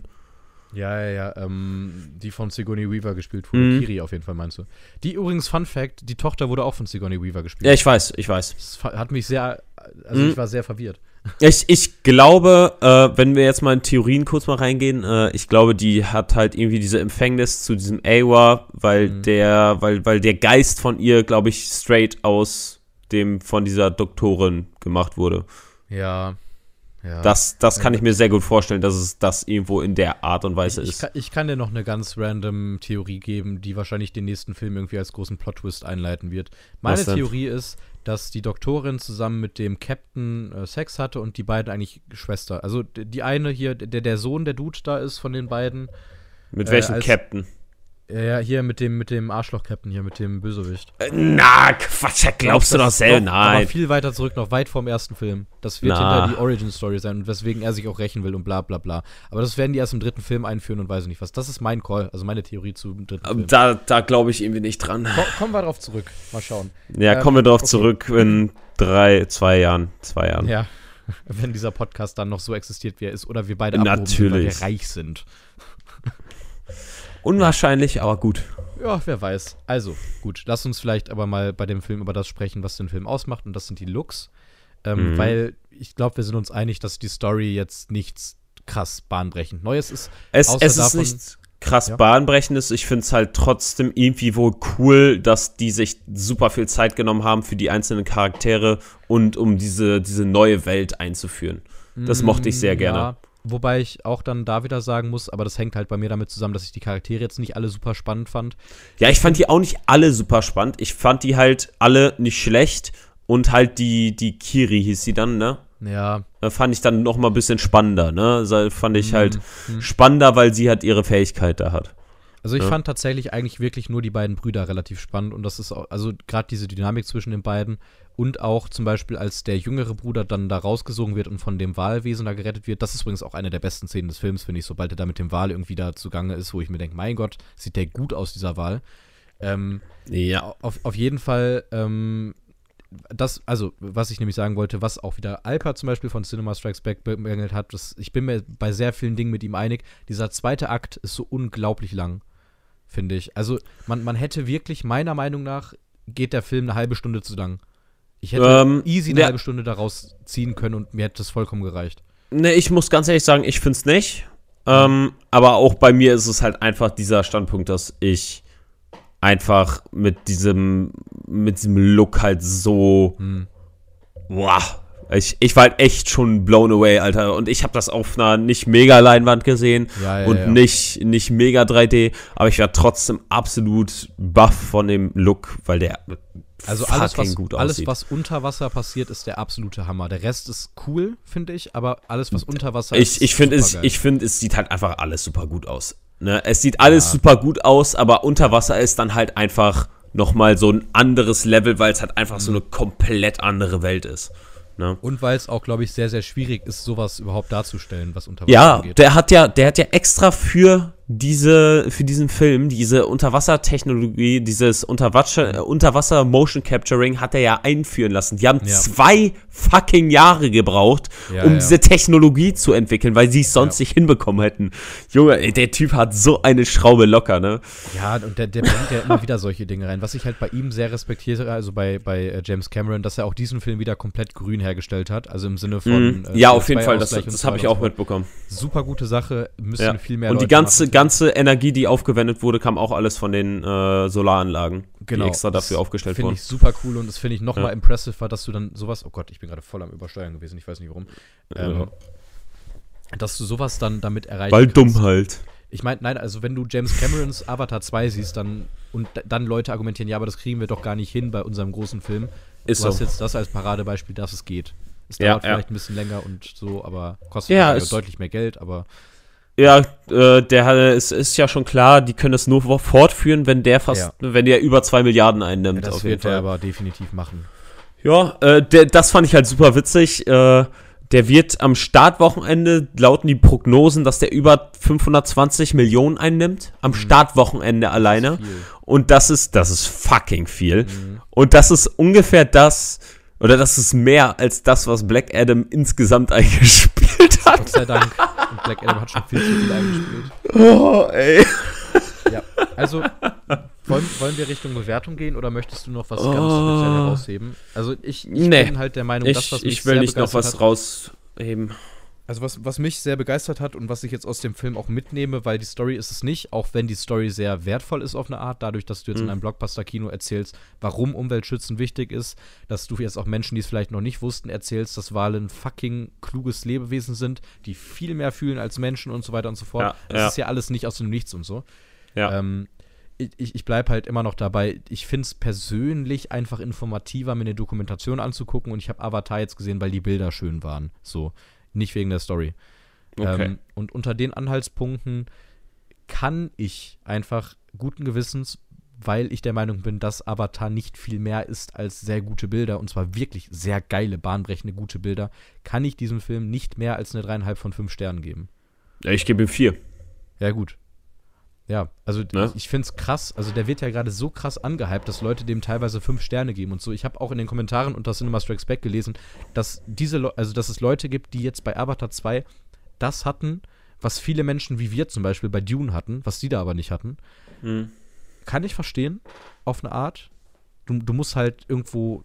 Ja, ja, ja. Ähm, die von Sigourney Weaver gespielt wurde. Mhm. Kiri auf jeden Fall meinst du. Die übrigens, Fun Fact, die Tochter wurde auch von Sigourney Weaver gespielt. Ja, ich weiß, ich weiß. das hat mich sehr, also Mhm. ich war sehr verwirrt. Ich, ich glaube, äh, wenn wir jetzt mal in Theorien kurz mal reingehen, äh, ich glaube, die hat halt irgendwie diese Empfängnis zu diesem Awa, weil Mhm. der, weil, weil der Geist von ihr, glaube ich, straight aus dem von dieser Doktorin gemacht wurde. Ja. ja. Das, das kann ich mir sehr gut vorstellen, dass es das irgendwo in der Art und Weise ich, ist. kann, ich kann dir noch eine ganz random Theorie geben, die wahrscheinlich den nächsten Film irgendwie als großen Plot-Twist einleiten wird. Meine? Theorie ist, dass die Doktorin zusammen mit dem Captain äh, Sex hatte und die beiden eigentlich Schwester. Also die eine hier, der, der Sohn, der Dude da ist von den beiden. Mit äh, welchem als- Captain? Ja, hier mit dem, mit dem Arschloch-Captain hier, mit dem Bösewicht. Äh, Na, Quatsch, glaubst du doch selber? noch- Aber Nein. viel weiter zurück, noch weit vorm ersten Film. Das wird Na. hinter die Origin-Story sein und weswegen er sich auch rächen will und bla bla bla. Aber das werden die erst im dritten Film einführen und weiß ich nicht was. Das ist mein Call, also meine Theorie zum dritten Film. Da, da glaube ich irgendwie nicht dran. Ko kommen wir drauf zurück. Mal schauen. Ja, Ähm, kommen wir drauf okay. zurück in drei, zwei Jahren. Zwei Jahren. Ja. <laughs> Wenn dieser Podcast dann noch so existiert, wie er ist, oder wir beide abgehoben sind, weil Natürlich. wir reich sind. Unwahrscheinlich, aber gut. Ja, wer weiß. Also, gut, lass uns vielleicht aber mal bei dem Film über das sprechen, was den Film ausmacht, und das sind die Looks. Ähm, Mhm. Weil ich glaube, wir sind uns einig, dass die Story jetzt nichts krass bahnbrechend Neues ist. Es, Außer es ist davon- nicht krass Ja. bahnbrechendes. Ich finde es halt trotzdem irgendwie wohl cool, dass die sich super viel Zeit genommen haben für die einzelnen Charaktere und um diese, diese neue Welt einzuführen. Das mochte ich sehr Mm, gerne. Ja, wobei ich auch dann da wieder sagen muss, aber das hängt halt bei mir damit zusammen, dass ich die Charaktere jetzt nicht alle super spannend fand. Ja, ich fand die auch nicht alle super spannend. Ich fand die halt alle nicht schlecht. Und halt die, die Kiri hieß sie dann, ne? Ja. Da fand ich dann noch mal ein bisschen spannender, ne? Fand ich halt Mhm. spannender, weil sie halt ihre Fähigkeit da hat. Also ich Ja. fand tatsächlich eigentlich wirklich nur die beiden Brüder relativ spannend und das ist auch, also gerade diese Dynamik zwischen den beiden und auch zum Beispiel, als der jüngere Bruder dann da rausgesogen wird und von dem Wahlwesen da gerettet wird. Das ist übrigens auch eine der besten Szenen des Films, finde ich, sobald er da mit dem Wal irgendwie da zugange ist, wo ich mir denke, mein Gott, sieht der gut aus, dieser Wal. Ähm, Ja. auf, auf jeden Fall, ähm, das, also, was ich nämlich sagen wollte, was auch wieder Alper zum Beispiel von Cinema Strikes Back bemängelt hat, das, ich bin mir bei sehr vielen Dingen mit ihm einig, dieser zweite Akt ist so unglaublich lang, finde ich. Also, man, man hätte wirklich, meiner Meinung nach, geht der Film eine halbe Stunde zu lang. Ich hätte Ähm, easy eine ja. halbe Stunde daraus ziehen können und mir hätte das vollkommen gereicht. Ne, ich muss ganz ehrlich sagen, ich finde es nicht. Ähm, aber auch bei mir ist es halt einfach dieser Standpunkt, dass ich einfach mit diesem, mit diesem Look halt so. Hm. Wow. Ich, ich war halt echt schon blown away, Alter. Und ich habe das auf einer nicht mega Leinwand gesehen Ja, ja, und ja. nicht, nicht mega 3D, aber ich war trotzdem absolut baff von dem Look, weil der Also alles was, alles, was unter Wasser passiert, ist der absolute Hammer. Der Rest ist cool, finde ich, aber alles, was unter Wasser ich, ich finde, es, ich find, es sieht halt einfach alles super gut aus. Ne? Es sieht alles super gut aus, aber unter Wasser ist dann halt einfach nochmal so ein anderes Level, weil es halt einfach Mhm. so eine komplett andere Welt ist. Ne? Und weil es auch, glaube ich, sehr, sehr schwierig ist, sowas überhaupt darzustellen, was unter Wasser Ja, angeht. der hat ja, der hat ja extra für diese, für diesen Film, diese Unterwassertechnologie, dieses Unterwasser, äh, Unterwasser Motion Capturing hat er ja einführen lassen. Die haben Ja. zwei fucking Jahre gebraucht, Ja, um ja. diese Technologie zu entwickeln, weil sie es sonst nicht hinbekommen hätten. Junge, ey, der Typ hat so eine Schraube locker, ne? Ja, und der, der bringt ja immer wieder solche Dinge rein. Was ich halt bei ihm sehr respektiere, also bei, bei äh, James Cameron, dass er auch diesen Film wieder komplett grün hergestellt hat. Also im Sinne von. Mhm. äh, ja, auf jeden Fall, das, CO2-Ausgleich und das habe ich auch mitbekommen. Super gute Sache, müssen viel mehr Und die Leute ganze, machen. Ganze Energie, die aufgewendet wurde, kam auch alles von den äh, Solaranlagen, Genau, die extra dafür aufgestellt Finde wurden. ich super cool und das finde ich noch Ja. war, dass du dann sowas, oh Gott, ich bin gerade voll am Übersteuern gewesen, ich weiß nicht warum, ähm, dass du sowas dann damit erreichen Weil kannst. dumm halt. Ich meine, nein, also wenn du James Camerons Avatar 2 siehst, dann und dann Leute argumentieren, ja, aber das kriegen wir doch gar nicht hin bei unserem großen Film. Ist du so. hast jetzt das als Paradebeispiel, dass es geht. Es Ja, dauert ja. vielleicht ein bisschen länger und so, aber kostet Ja, deutlich mehr Geld, aber Ja, äh, der hat- es ist ja schon klar, die können es nur fortführen, wenn der fast, Ja. wenn der über zwei Milliarden ja, einnimmt. das auf jeden wird er Fall. aber definitiv machen. Ja, äh, der, das fand ich halt super witzig. Äh, der wird am Startwochenende lauten die Prognosen, dass der über 520 Millionen einnimmt. Am Startwochenende alleine. Viel. Und das ist, das ist fucking viel. Mhm. Und das ist ungefähr das, oder das ist mehr als das, was Black Adam insgesamt <laughs> eingespielt hat. Gott sei Dank. Black Adam hat schon viel zu viel eingespielt. Oh, ey. Ja, also wollen, wollen wir Richtung Bewertung gehen oder möchtest du noch was ganz Oh. speziell herausheben? Also ich, ich Nee. bin halt der Meinung, Ich, das, was ich will nicht noch was hat, rausheben. Also was, was mich sehr begeistert hat und was ich jetzt aus dem Film auch mitnehme, weil die Story ist es nicht, auch wenn die Story sehr wertvoll ist auf eine Art, dadurch, dass du jetzt in Mhm. einem Blockbuster-Kino erzählst, warum Umweltschützen wichtig ist, dass du jetzt auch Menschen, die es vielleicht noch nicht wussten, erzählst, dass Wale ein fucking kluges Lebewesen sind, die viel mehr fühlen als Menschen und so weiter und so fort. Ja, das ja. ist ja alles nicht aus dem Nichts und so. Ja. Ähm, ich, ich, ich bleibe halt immer noch dabei. Ich finde es persönlich einfach informativer, mir eine Dokumentation anzugucken und ich habe Avatar jetzt gesehen, weil die Bilder schön waren. So, nicht wegen der Story. Okay. Ähm, und unter den Anhaltspunkten kann ich einfach guten Gewissens, weil ich der Meinung bin, dass Avatar nicht viel mehr ist als sehr gute Bilder, und zwar wirklich sehr geile, bahnbrechende, gute Bilder, kann ich diesem Film nicht mehr als eine dreieinhalb von fünf Sternen geben. Ja, ich gebe ihm vier. Ja, gut. Ja, also Ne? ich finde es krass. Also der wird ja gerade so krass angehypt, dass Leute dem teilweise fünf Sterne geben und so. Ich habe auch in den Kommentaren unter Cinema Strikes Back gelesen, dass diese Le also dass es Leute gibt, die jetzt bei Avatar 2 das hatten, was viele Menschen wie wir zum Beispiel bei Dune hatten, was die da aber nicht hatten. Hm. Kann ich verstehen, auf eine Art. Du, du musst halt irgendwo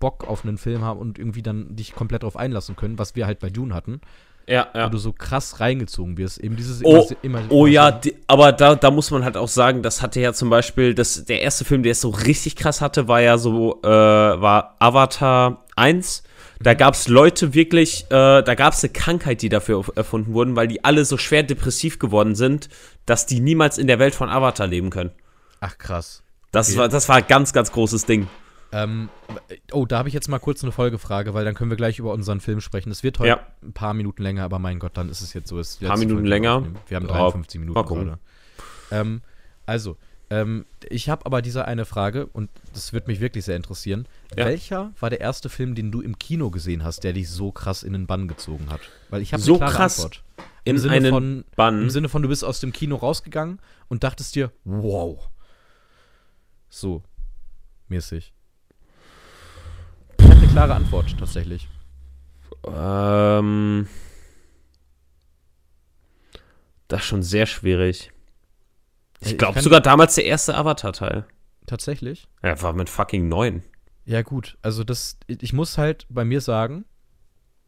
Bock auf einen Film haben und irgendwie dann dich komplett drauf einlassen können, was wir halt bei Dune hatten, Ja, wo ja. du so krass reingezogen wirst. Eben dieses Oh, immer, Oh ja, die, aber da, da muss man halt auch sagen, das hatte ja zum Beispiel, das, der erste Film, der es so richtig krass hatte, war ja so, äh, war Avatar 1. Da gab es Leute wirklich, äh, da gab es eine Krankheit, die dafür erfunden wurden, weil die alle so schwer depressiv geworden sind, dass die niemals in der Welt von Avatar leben können. Ach krass. Das, Okay. war, das war ein ganz, ganz großes Ding. Ähm, oh, da habe ich jetzt mal kurz eine Folgefrage, weil dann können wir gleich über unseren Film sprechen. Es wird heute Ja. ein paar Minuten länger, aber mein Gott, dann ist es jetzt so. Ist die Paar Minuten Folge, länger? aufnehmen. Wir haben Ja, 53 mal Minuten gerade. Ähm, also, ähm, ich habe aber diese eine Frage und das würde mich wirklich sehr interessieren. Ja. Welcher war der erste Film, den du im Kino gesehen hast, der dich so krass in den Bann gezogen hat? Weil ich habe So krass Antwort. Im In Sinne einen von, Bann. Im Sinne von, du bist aus dem Kino rausgegangen und dachtest dir, wow. So, mäßig. Eine klare Antwort, tatsächlich. Ähm, das ist schon sehr schwierig. Ich glaube sogar damals der erste Avatar-Teil. Tatsächlich? Er war mit fucking neun. Ja, gut. Also, das, ich muss halt bei mir sagen,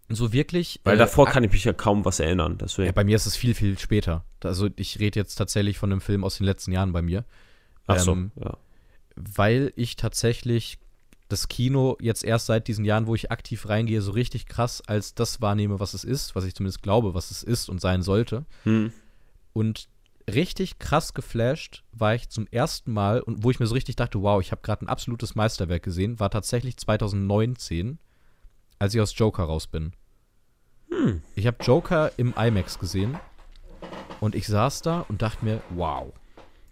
so wirklich. Weil äh, davor kann ich mich ja kaum was erinnern. ja, Deswegen. bei mir ist es viel, viel später. Also ich rede jetzt tatsächlich von einem Film aus den letzten Jahren bei mir. Ach so, ähm, ja. weil ich tatsächlich das Kino jetzt erst seit diesen Jahren, wo ich aktiv reingehe, so richtig krass als das wahrnehme, was es ist, was ich zumindest glaube, was es ist und sein sollte. Hm. Und richtig krass geflasht war ich zum ersten Mal und wo ich mir so richtig dachte, wow, ich habe gerade ein absolutes Meisterwerk gesehen, war tatsächlich 2019, als ich aus Joker raus bin. Hm. Ich habe Joker im IMAX gesehen und ich saß da und dachte mir, wow,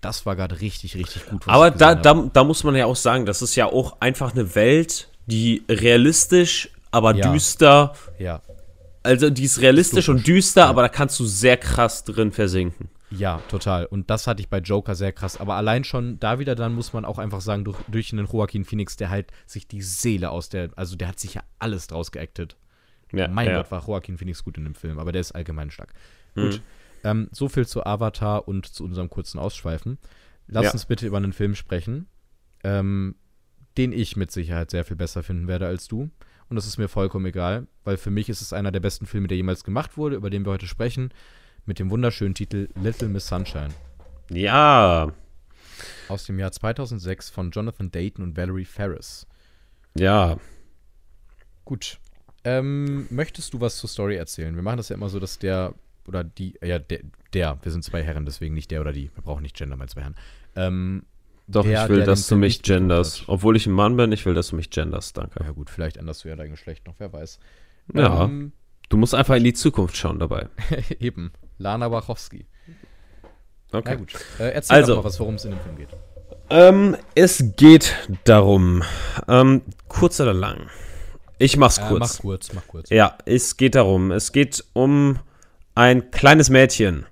das war gerade richtig, richtig gut. Aber da, da, da muss man ja auch sagen, das ist ja auch einfach eine Welt, die realistisch, aber Ja. düster, ja, also die ist realistisch und düster, Ja. aber da kannst du sehr krass drin versinken. Ja, total. Und das hatte ich bei Joker sehr krass. Aber allein schon da wieder, dann muss man auch einfach sagen, durch, durch den Joaquin Phoenix, der halt sich die Seele aus der, also der hat sich ja alles draus geactet. Ja, mein ja. Gott, war Joaquin Phoenix gut in dem Film, aber der ist allgemein stark. Mhm. Gut, ähm, so viel zu Avatar und zu unserem kurzen Ausschweifen. Lass Ja. uns bitte über einen Film sprechen, ähm, den ich mit Sicherheit sehr viel besser finden werde als du. Und das ist mir vollkommen egal, weil für mich ist es einer der besten Filme, der jemals gemacht wurde, über den wir heute sprechen, mit dem wunderschönen Titel Little Miss Sunshine Ja, aus dem Jahr 2006 von Jonathan Dayton und Valerie Ferris. ja. Gut. Ähm, möchtest du was zur Story erzählen? Wir machen das ja immer so, dass der oder die, ja, der, der, wir sind zwei Herren, deswegen nicht der oder die. Wir brauchen nicht Gender bei zwei Herren. Ähm, Doch, Der, ich will, dass du mich genders. Obwohl ich ein Mann bin, ich will, dass du mich genders, danke. ja gut, vielleicht änderst du ja dein Geschlecht noch, wer weiß. Ja, Ähm, du musst einfach in die Zukunft schauen dabei. <laughs> eben. Lana Wachowski. Na Okay. gut. Äh, erzähl Also. doch mal was, worum es in dem Film geht. Ähm, es geht darum, ähm, kurz oder lang? Ich mach's Äh, kurz. mach kurz, mach kurz. Ja, es geht darum. Es geht um ein kleines Mädchen,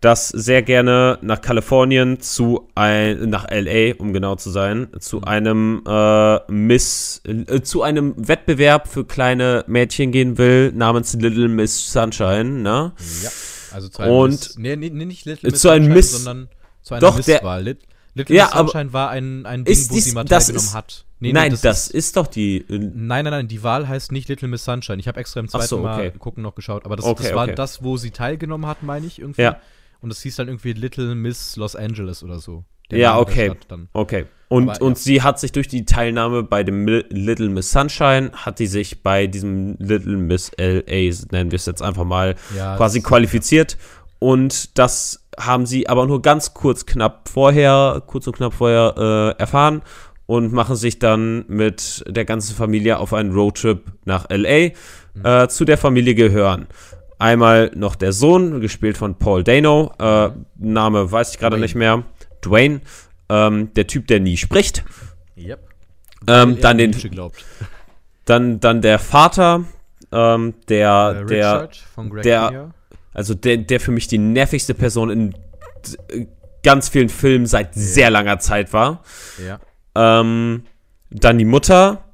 das sehr gerne nach Kalifornien zu ein, nach LA, um genau zu sein, zu einem äh, Miss, äh, zu einem Wettbewerb für kleine Mädchen gehen will, namens Little Miss Sunshine, ne? Ja. Also zu einem Und- Miss, nee, nee, nicht Little Miss zu einem Sunshine, Miss- sondern zu einer Doch, der- Misswahl. Lit, Little Ja, Sunshine war ein, ein Ding, Ist wo dies- sie mal das teilgenommen ist- hat. Nee, Nein, das, ist doch die. äh, Nein, nein, nein, die Wahl heißt nicht Little Miss Sunshine. Ich habe extra im zweiten so, Mal okay. gucken noch geschaut, aber das, Okay, das war okay. das, wo sie teilgenommen hat, meine ich irgendwie. Ja. Und das hieß dann irgendwie Little Miss Los Angeles oder so. Der Ja, okay. Okay. Und, Aber, und ja. sie hat sich durch die Teilnahme bei dem Little Miss Sunshine, hat die sich bei diesem Little Miss LA, nennen wir es jetzt einfach mal, Ja, quasi das- qualifiziert. Und das haben sie aber nur ganz kurz knapp vorher, kurz und knapp vorher äh, erfahren und machen sich dann mit der ganzen Familie auf einen Roadtrip nach LA. Äh, zu der Familie gehören einmal noch der Sohn, gespielt von Paul Dano, äh, Name weiß ich gerade nicht mehr, Dwayne, ähm, der Typ, der nie spricht. Yep. Ähm, dann, an den, dann, dann der Vater, ähm, der, Äh, der, Richard von Greg der-. Also der, der für mich die nervigste Person in d- ganz vielen Filmen seit sehr langer Zeit war. Ja. Ähm, dann die Mutter,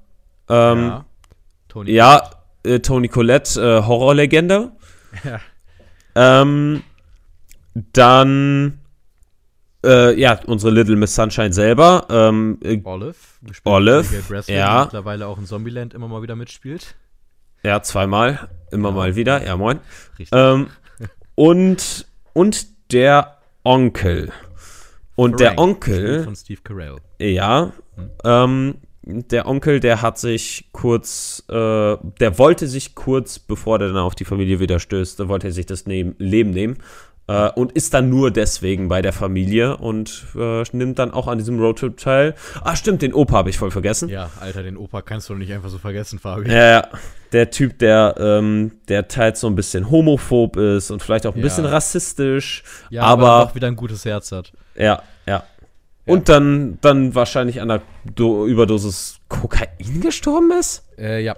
ähm, ja. Tony. ja, äh, Toni Collette, äh, Horrorlegende. <laughs> Ja. Ähm, dann, äh, ja, unsere Little Miss Sunshine selber. Ähm, äh, Olive. gespielt Olive, Breslin, ja. mittlerweile auch in Zombieland immer mal wieder mitspielt. ja, zweimal, immer Ja. mal wieder, ja, moin. Richtig. Ähm, und, und der Onkel. Und der Frank, gespielt Onkel, Von Steve Carell. ja, ähm, der Onkel, der hat sich kurz, äh, der wollte sich kurz, bevor der dann auf die Familie wieder stößt, wollte er sich das nehm, Leben nehmen. Äh, und ist dann nur deswegen bei der Familie und äh, nimmt dann auch an diesem Roadtrip teil. Ah, stimmt, den Opa habe ich voll vergessen. Ja, Alter, den Opa kannst du nicht einfach so vergessen, Fabi. Ja, ja. der Typ, der, ähm, der teils so ein bisschen homophob ist und vielleicht auch ein Ja. bisschen rassistisch. Ja, aber, aber auch wieder ein gutes Herz hat. ja, ja. Und dann, dann wahrscheinlich an der Do Überdosis Kokain gestorben ist? Äh, ja.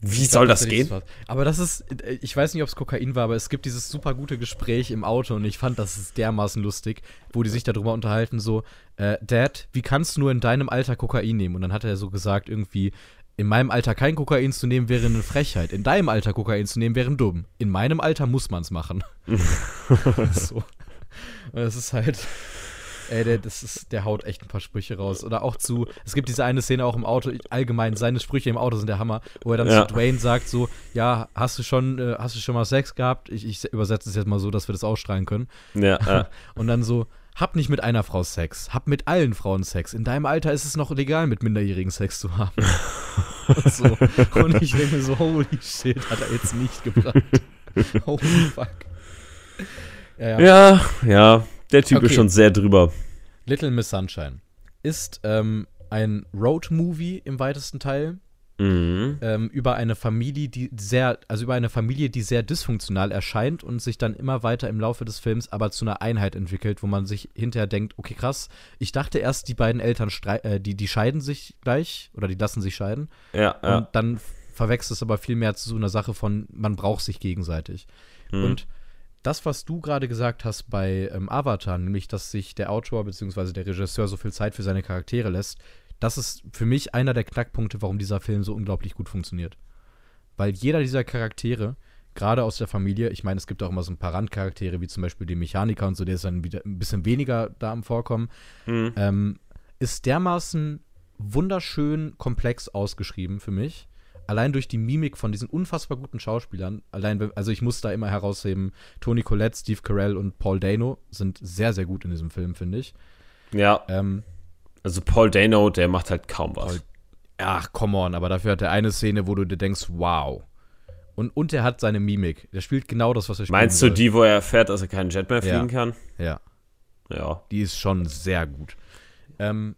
Wie soll das gehen? was. Aber das ist, äh, ich weiß nicht, ob es Kokain war, aber es gibt dieses super gute Gespräch im Auto und ich fand das ist dermaßen lustig, wo die sich darüber unterhalten, so, äh, Dad, wie kannst du nur in deinem Alter Kokain nehmen? Und dann hat er so gesagt, irgendwie, in meinem Alter kein Kokain zu nehmen wäre eine Frechheit. In deinem Alter Kokain zu nehmen wäre dumm. In meinem Alter muss man es machen. <laughs> <laughs> so. Und es ist halt. Ey, der, das ist, der haut echt ein paar Sprüche raus. Oder auch zu, es gibt diese eine Szene auch im Auto, allgemein, seine Sprüche im Auto sind der Hammer, wo er dann Ja. zu Dwayne sagt so, ja, hast du schon, äh, hast du schon mal Sex gehabt? Ich, ich übersetze es jetzt mal so, dass wir das ausstrahlen können. Ja, ja. <laughs> Und dann so, hab nicht mit einer Frau Sex, hab mit allen Frauen Sex. In deinem Alter ist es noch legal, mit Minderjährigen Sex zu haben. und, <laughs> so. und ich denke mir so, holy shit, hat er jetzt nicht gebracht. <laughs> Holy fuck. Ja, ja. ja, ja, der Typ Okay. ist schon sehr drüber. Little Miss Sunshine ist ähm, ein Road-Movie im weitesten Teil Mhm. ähm, über eine Familie, die sehr, also über eine Familie, die sehr dysfunktional erscheint und sich dann immer weiter im Laufe des Films aber zu einer Einheit entwickelt, wo man sich hinterher denkt, okay, krass, ich dachte erst, die beiden Eltern äh, die, die scheiden sich gleich oder die lassen sich scheiden. Ja, ja. Und dann verwechselt es aber viel mehr zu so einer Sache von, man braucht sich gegenseitig. Mhm. Und das, was du gerade gesagt hast bei ähm, Avatar, nämlich, dass sich der Autor bzw. der Regisseur so viel Zeit für seine Charaktere lässt, das ist für mich einer der Knackpunkte, warum dieser Film so unglaublich gut funktioniert. Weil jeder dieser Charaktere, gerade aus der Familie, ich meine, es gibt auch immer so ein paar Randcharaktere, wie zum Beispiel den Mechaniker und so, der ist dann wieder ein bisschen weniger da am Vorkommen, Mhm. ähm, ist dermaßen wunderschön komplex ausgeschrieben für mich. Allein durch die Mimik von diesen unfassbar guten Schauspielern. Allein, also ich muss da immer herausheben, Tony Collette, Steve Carell und Paul Dano sind sehr, sehr gut in diesem Film, finde ich. ja, Ähm, also Paul Dano, der macht halt kaum was. Paul- ach, come on, aber dafür hat er eine Szene, wo du dir denkst, wow. Und, und er hat seine Mimik. Der spielt genau das, was er spielt. Meinst du die, wo er erfährt, dass er keinen Jet mehr Ja. fliegen kann? Ja. Ja. Die ist schon sehr gut. Ähm,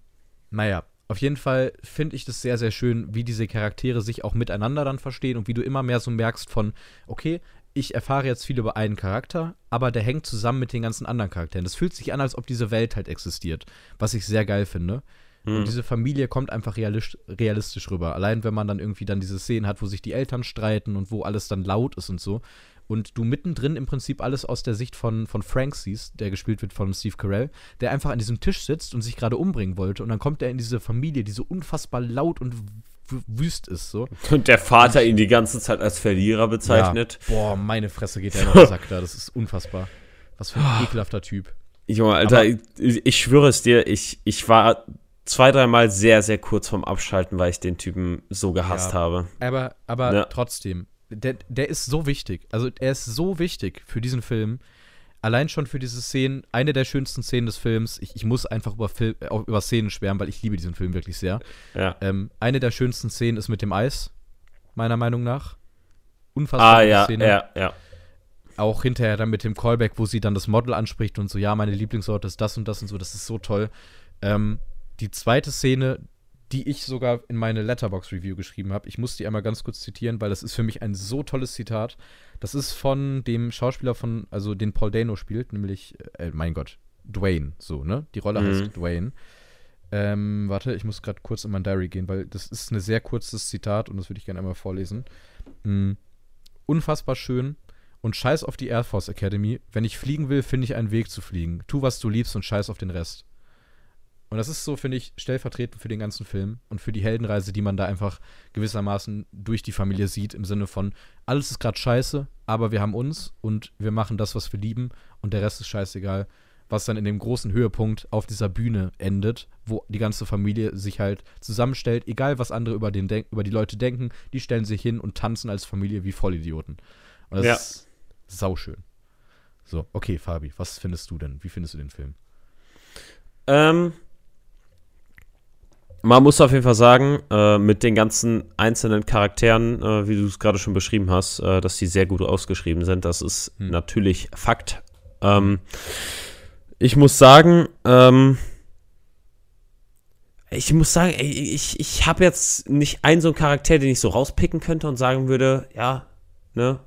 naja, auf jeden Fall finde ich das sehr, sehr schön, wie diese Charaktere sich auch miteinander dann verstehen und wie du immer mehr so merkst von, okay, ich erfahre jetzt viel über einen Charakter, aber der hängt zusammen mit den ganzen anderen Charakteren. Das fühlt sich an, als ob diese Welt halt existiert, was ich sehr geil finde. Hm. Und diese Familie kommt einfach realistisch, realistisch rüber. Allein wenn man dann irgendwie dann diese Szenen hat, wo sich die Eltern streiten und wo alles dann laut ist und so. Und du mittendrin im Prinzip alles aus der Sicht von, von Frank siehst, der gespielt wird von Steve Carell, der einfach an diesem Tisch sitzt und sich gerade umbringen wollte. Und dann kommt er in diese Familie, die so unfassbar laut und wüst ist. So. Und der Vater ihn die ganze Zeit als Verlierer bezeichnet. Ja. Boah, meine Fresse geht der in den Sack da. Das ist unfassbar. Was für ein ekelhafter Typ. Junge, Alter, Aber- ich, ich schwöre es dir, ich, ich war zwei, dreimal sehr, sehr kurz vorm Abschalten, weil ich den Typen so gehasst Ja. habe. Aber, aber Ja. trotzdem, der, der ist so wichtig. Also er ist so wichtig für diesen Film. Allein schon für diese Szenen, eine der schönsten Szenen des Films. Ich, ich muss einfach über, Fil äh, über Szenen schwärmen, weil ich liebe diesen Film wirklich sehr. Ja. Ähm, eine der schönsten Szenen ist mit dem Eis, meiner Meinung nach. Unfassbar Ah, ja, Szene. ja, ja. Auch hinterher dann mit dem Callback, wo sie dann das Model anspricht und so, ja, meine Lieblingssorte ist das und das und so, das ist so toll. Ähm, die zweite Szene, die ich sogar in meine Letterbox-Review geschrieben habe, ich muss die einmal ganz kurz zitieren, weil das ist für mich ein so tolles Zitat. Das ist von dem Schauspieler von, also den Paul Dano spielt, nämlich, äh, mein Gott, Dwayne, so, ne? Die Rolle Mhm. heißt Dwayne. Ähm, warte, ich muss gerade kurz in mein Diary gehen, weil das ist ein sehr kurzes Zitat und das würde ich gerne einmal vorlesen. Mm. Unfassbar schön und scheiß auf die Air Force Academy. Wenn ich fliegen will, finde ich einen Weg zu fliegen. Tu, was du liebst und scheiß auf den Rest. Und das ist so, finde ich, stellvertretend für den ganzen Film und für die Heldenreise, die man da einfach gewissermaßen durch die Familie sieht, im Sinne von, alles ist gerade scheiße, aber wir haben uns und wir machen das, was wir lieben und der Rest ist scheißegal. Was dann in dem großen Höhepunkt auf dieser Bühne endet, wo die ganze Familie sich halt zusammenstellt, egal was andere über, den über die Leute denken, die stellen sich hin und tanzen als Familie wie Vollidioten. Und das Ja. ist sauschön. So, okay, Fabi, was findest du denn? Wie findest du den Film? Ähm, man muss auf jeden Fall sagen, äh, mit den ganzen einzelnen Charakteren, äh, wie du es gerade schon beschrieben hast, äh, dass die sehr gut ausgeschrieben sind, das ist Hm. natürlich Fakt. Ähm, ich muss sagen, ähm, ich muss sagen, ich, ich habe jetzt nicht einen so einen Charakter, den ich so rauspicken könnte und sagen würde, ja, ne,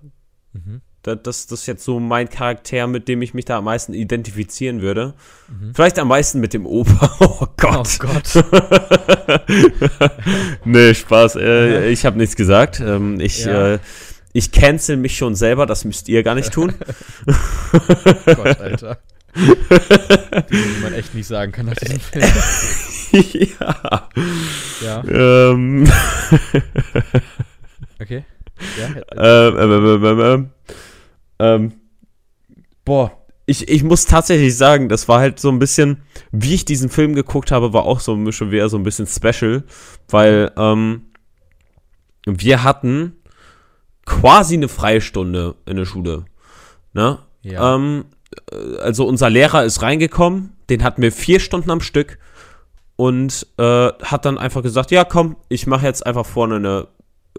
Mhm. Das, das, ist jetzt so mein Charakter, mit dem ich mich da am meisten identifizieren würde. Mhm. Vielleicht am meisten mit dem Opa. <laughs> Oh Gott. Oh Gott. <laughs> nee, Spaß. Äh, ich habe nichts gesagt. Ähm, ich, Ja. äh, ich cancel mich schon selber, das müsst ihr gar nicht tun. <laughs> Gott, Alter. Die man echt nicht sagen kann nach diesem Film. ja. Ja, Ähm, okay. Ja, äh, ähm, ähm, ähm, ähm, ähm, boah, ich, ich muss tatsächlich sagen, das war halt so ein bisschen, wie ich diesen Film geguckt habe, war auch so schon wieder so ein bisschen special, weil ähm, wir hatten quasi eine Freistunde in der Schule. Ne? Ja. Ähm, äh, also unser Lehrer ist reingekommen, den hatten wir vier Stunden am Stück und äh, hat dann einfach gesagt, ja komm, ich mache jetzt einfach vorne eine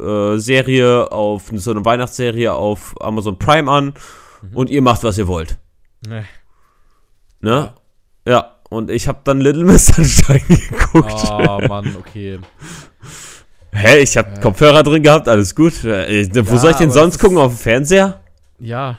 äh, Serie auf, so eine Weihnachtsserie auf Amazon Prime an und ihr macht, was ihr wollt. Nee. Ne? Ja, und ich habe dann Little <laughs> Miss Sunshine geguckt. Oh Mann, okay. Hä, ich habe Kopfhörer drin gehabt, alles gut. Äh, wo Ja, soll ich denn sonst gucken? Auf dem Fernseher? Ja.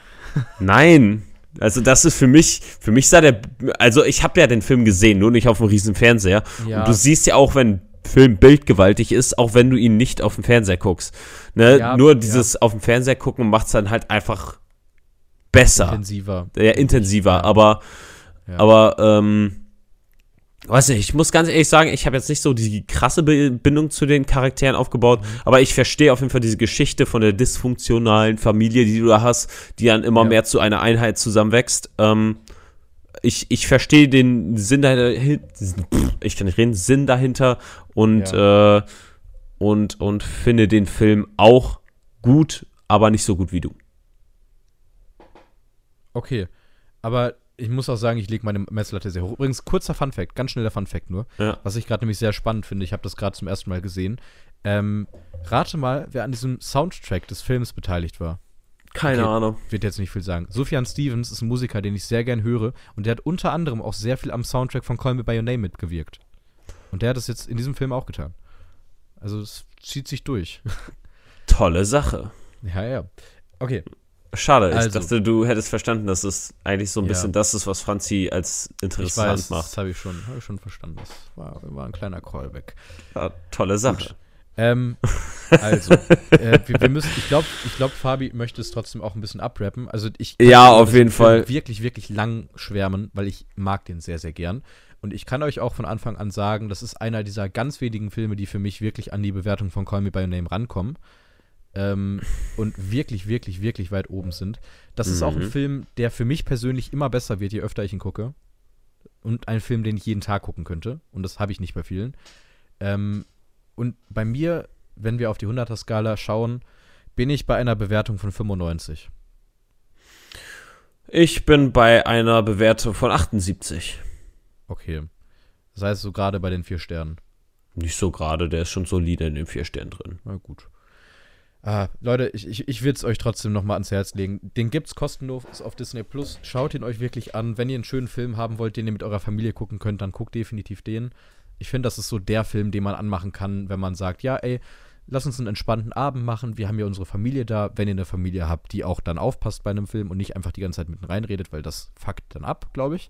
Nein. Also das ist für mich, für mich sah der, also ich habe ja den Film gesehen, nur nicht auf dem riesen Fernseher. Ja. Und du siehst ja auch, wenn Film bildgewaltig ist, auch wenn du ihn nicht auf dem Fernseher guckst. Ne? Ja, nur ja. dieses auf dem Fernseher gucken macht es dann halt einfach besser. Intensiver. ja, intensiver, Ja. aber, Ja. aber, ähm, weiß nicht, ich muss ganz ehrlich sagen, ich habe jetzt nicht so die krasse Bindung zu den Charakteren aufgebaut, Mhm. aber ich verstehe auf jeden Fall diese Geschichte von der dysfunktionalen Familie, die du da hast, die dann immer Ja. mehr zu einer Einheit zusammenwächst. Ähm, ich, ich verstehe den Sinn dahinter, ich kann nicht reden, Sinn dahinter und, äh, und, und finde den Film auch gut, aber nicht so gut wie du. Okay. Aber ich muss auch sagen, ich lege meine Messlatte sehr hoch. Übrigens, kurzer Funfact, ganz schneller Funfact nur. Ja. Was ich gerade nämlich sehr spannend finde, ich habe das gerade zum ersten Mal gesehen. Ähm, rate mal, wer an diesem Soundtrack des Films beteiligt war. Keine Okay. Ahnung. Wird jetzt nicht viel sagen. Sufjan Stevens ist ein Musiker, den ich sehr gern höre. Und der hat unter anderem auch sehr viel am Soundtrack von Call Me By Your Name mitgewirkt. Und der hat das jetzt in diesem Film auch getan. Also es zieht sich durch. <laughs> Tolle Sache. ja, ja. Okay. Schade, ich Also. dachte, du hättest verstanden, dass es eigentlich so ein Ja. bisschen das ist, was Franzi als Ich interessant weiß, macht. das habe ich, schon- hab ich schon verstanden. Das war, war ein kleiner Callback. Ja, tolle Sache. Ähm, <laughs> also, äh, wir, wir müssen, ich glaube, ich glaub, Fabi möchte es trotzdem auch ein bisschen abrappen. Also ich Ja, auf jeden Fall. wirklich, wirklich lang schwärmen, weil ich mag den sehr, sehr gern. Und ich kann euch auch von Anfang an sagen, das ist einer dieser ganz wenigen Filme, die für mich wirklich an die Bewertung von Call Me By Your Name rankommen. Ähm, und wirklich, wirklich, wirklich weit oben sind. Das ist auch ein Mhm. Film, der für mich persönlich immer besser wird, je öfter ich ihn gucke. Und ein Film, den ich jeden Tag gucken könnte. Und das habe ich nicht bei vielen. Ähm, und bei mir, wenn wir auf die 100er-Skala schauen, bin ich bei einer Bewertung von 95. Ich bin bei einer Bewertung von 78. Okay. Das heißt so gerade bei den vier Sternen. Nicht so gerade, der ist schon solide in den vier Sternen drin. Na gut. Ah, Leute, ich, ich, ich will es euch trotzdem nochmal ans Herz legen. Den gibt's kostenlos auf Disney Plus. Schaut ihn euch wirklich an. Wenn ihr einen schönen Film haben wollt, den ihr mit eurer Familie gucken könnt, dann guckt definitiv den. Ich finde, das ist so der Film, den man anmachen kann, wenn man sagt, ja, ey, lass uns einen entspannten Abend machen. Wir haben ja unsere Familie da. Wenn ihr eine Familie habt, die auch dann aufpasst bei einem Film und nicht einfach die ganze Zeit mitten reinredet, weil das fuckt dann ab, glaube ich.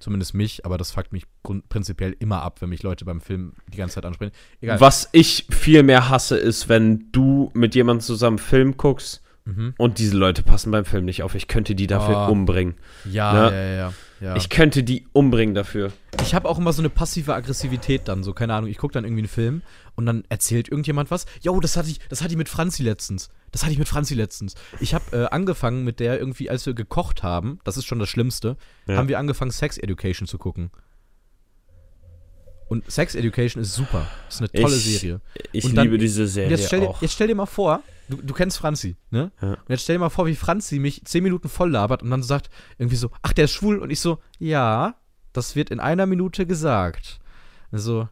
Zumindest mich, aber das fuckt mich prinzipiell immer ab, wenn mich Leute beim Film die ganze Zeit ansprechen. Egal. Was ich viel mehr hasse, ist, wenn du mit jemandem zusammen Film guckst Mhm. und diese Leute passen beim Film nicht auf. Ich könnte die dafür Ah. umbringen. Ja, Ja. ja, ja, ja. Ja. Ich könnte die umbringen dafür. Ich habe auch immer so eine passive Aggressivität dann, so keine Ahnung, ich gucke dann irgendwie einen Film und dann erzählt irgendjemand was. Jo, das hatte ich, das hatte ich mit Franzi letztens. Das hatte ich mit Franzi letztens. Ich habe äh, angefangen mit der irgendwie, als wir gekocht haben, das ist schon das Schlimmste, Ja. haben wir angefangen Sex Education zu gucken. Und Sex Education ist super. Ist eine tolle Ich- Serie. Ich Und dann- liebe diese Serie jetzt stell, dir, auch. jetzt stell dir mal vor, du, du kennst Franzi, ne? Ja. Und jetzt stell dir mal vor, wie Franzi mich zehn Minuten voll labert und dann sagt irgendwie so, ach, der ist schwul. Und ich so, ja, das wird in einer Minute gesagt. Also,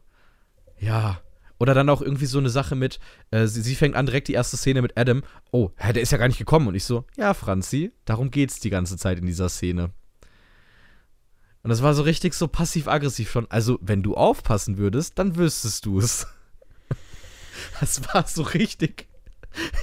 ja. Oder dann auch irgendwie so eine Sache mit, äh, sie, sie fängt an direkt die erste Szene mit Adam. Oh, hä, der ist ja gar nicht gekommen. Und ich so, ja, Franzi, darum geht's die ganze Zeit in dieser Szene. Und das war so richtig so passiv-aggressiv schon. Also, wenn du aufpassen würdest, dann wüsstest du es. <laughs> Das war so richtig.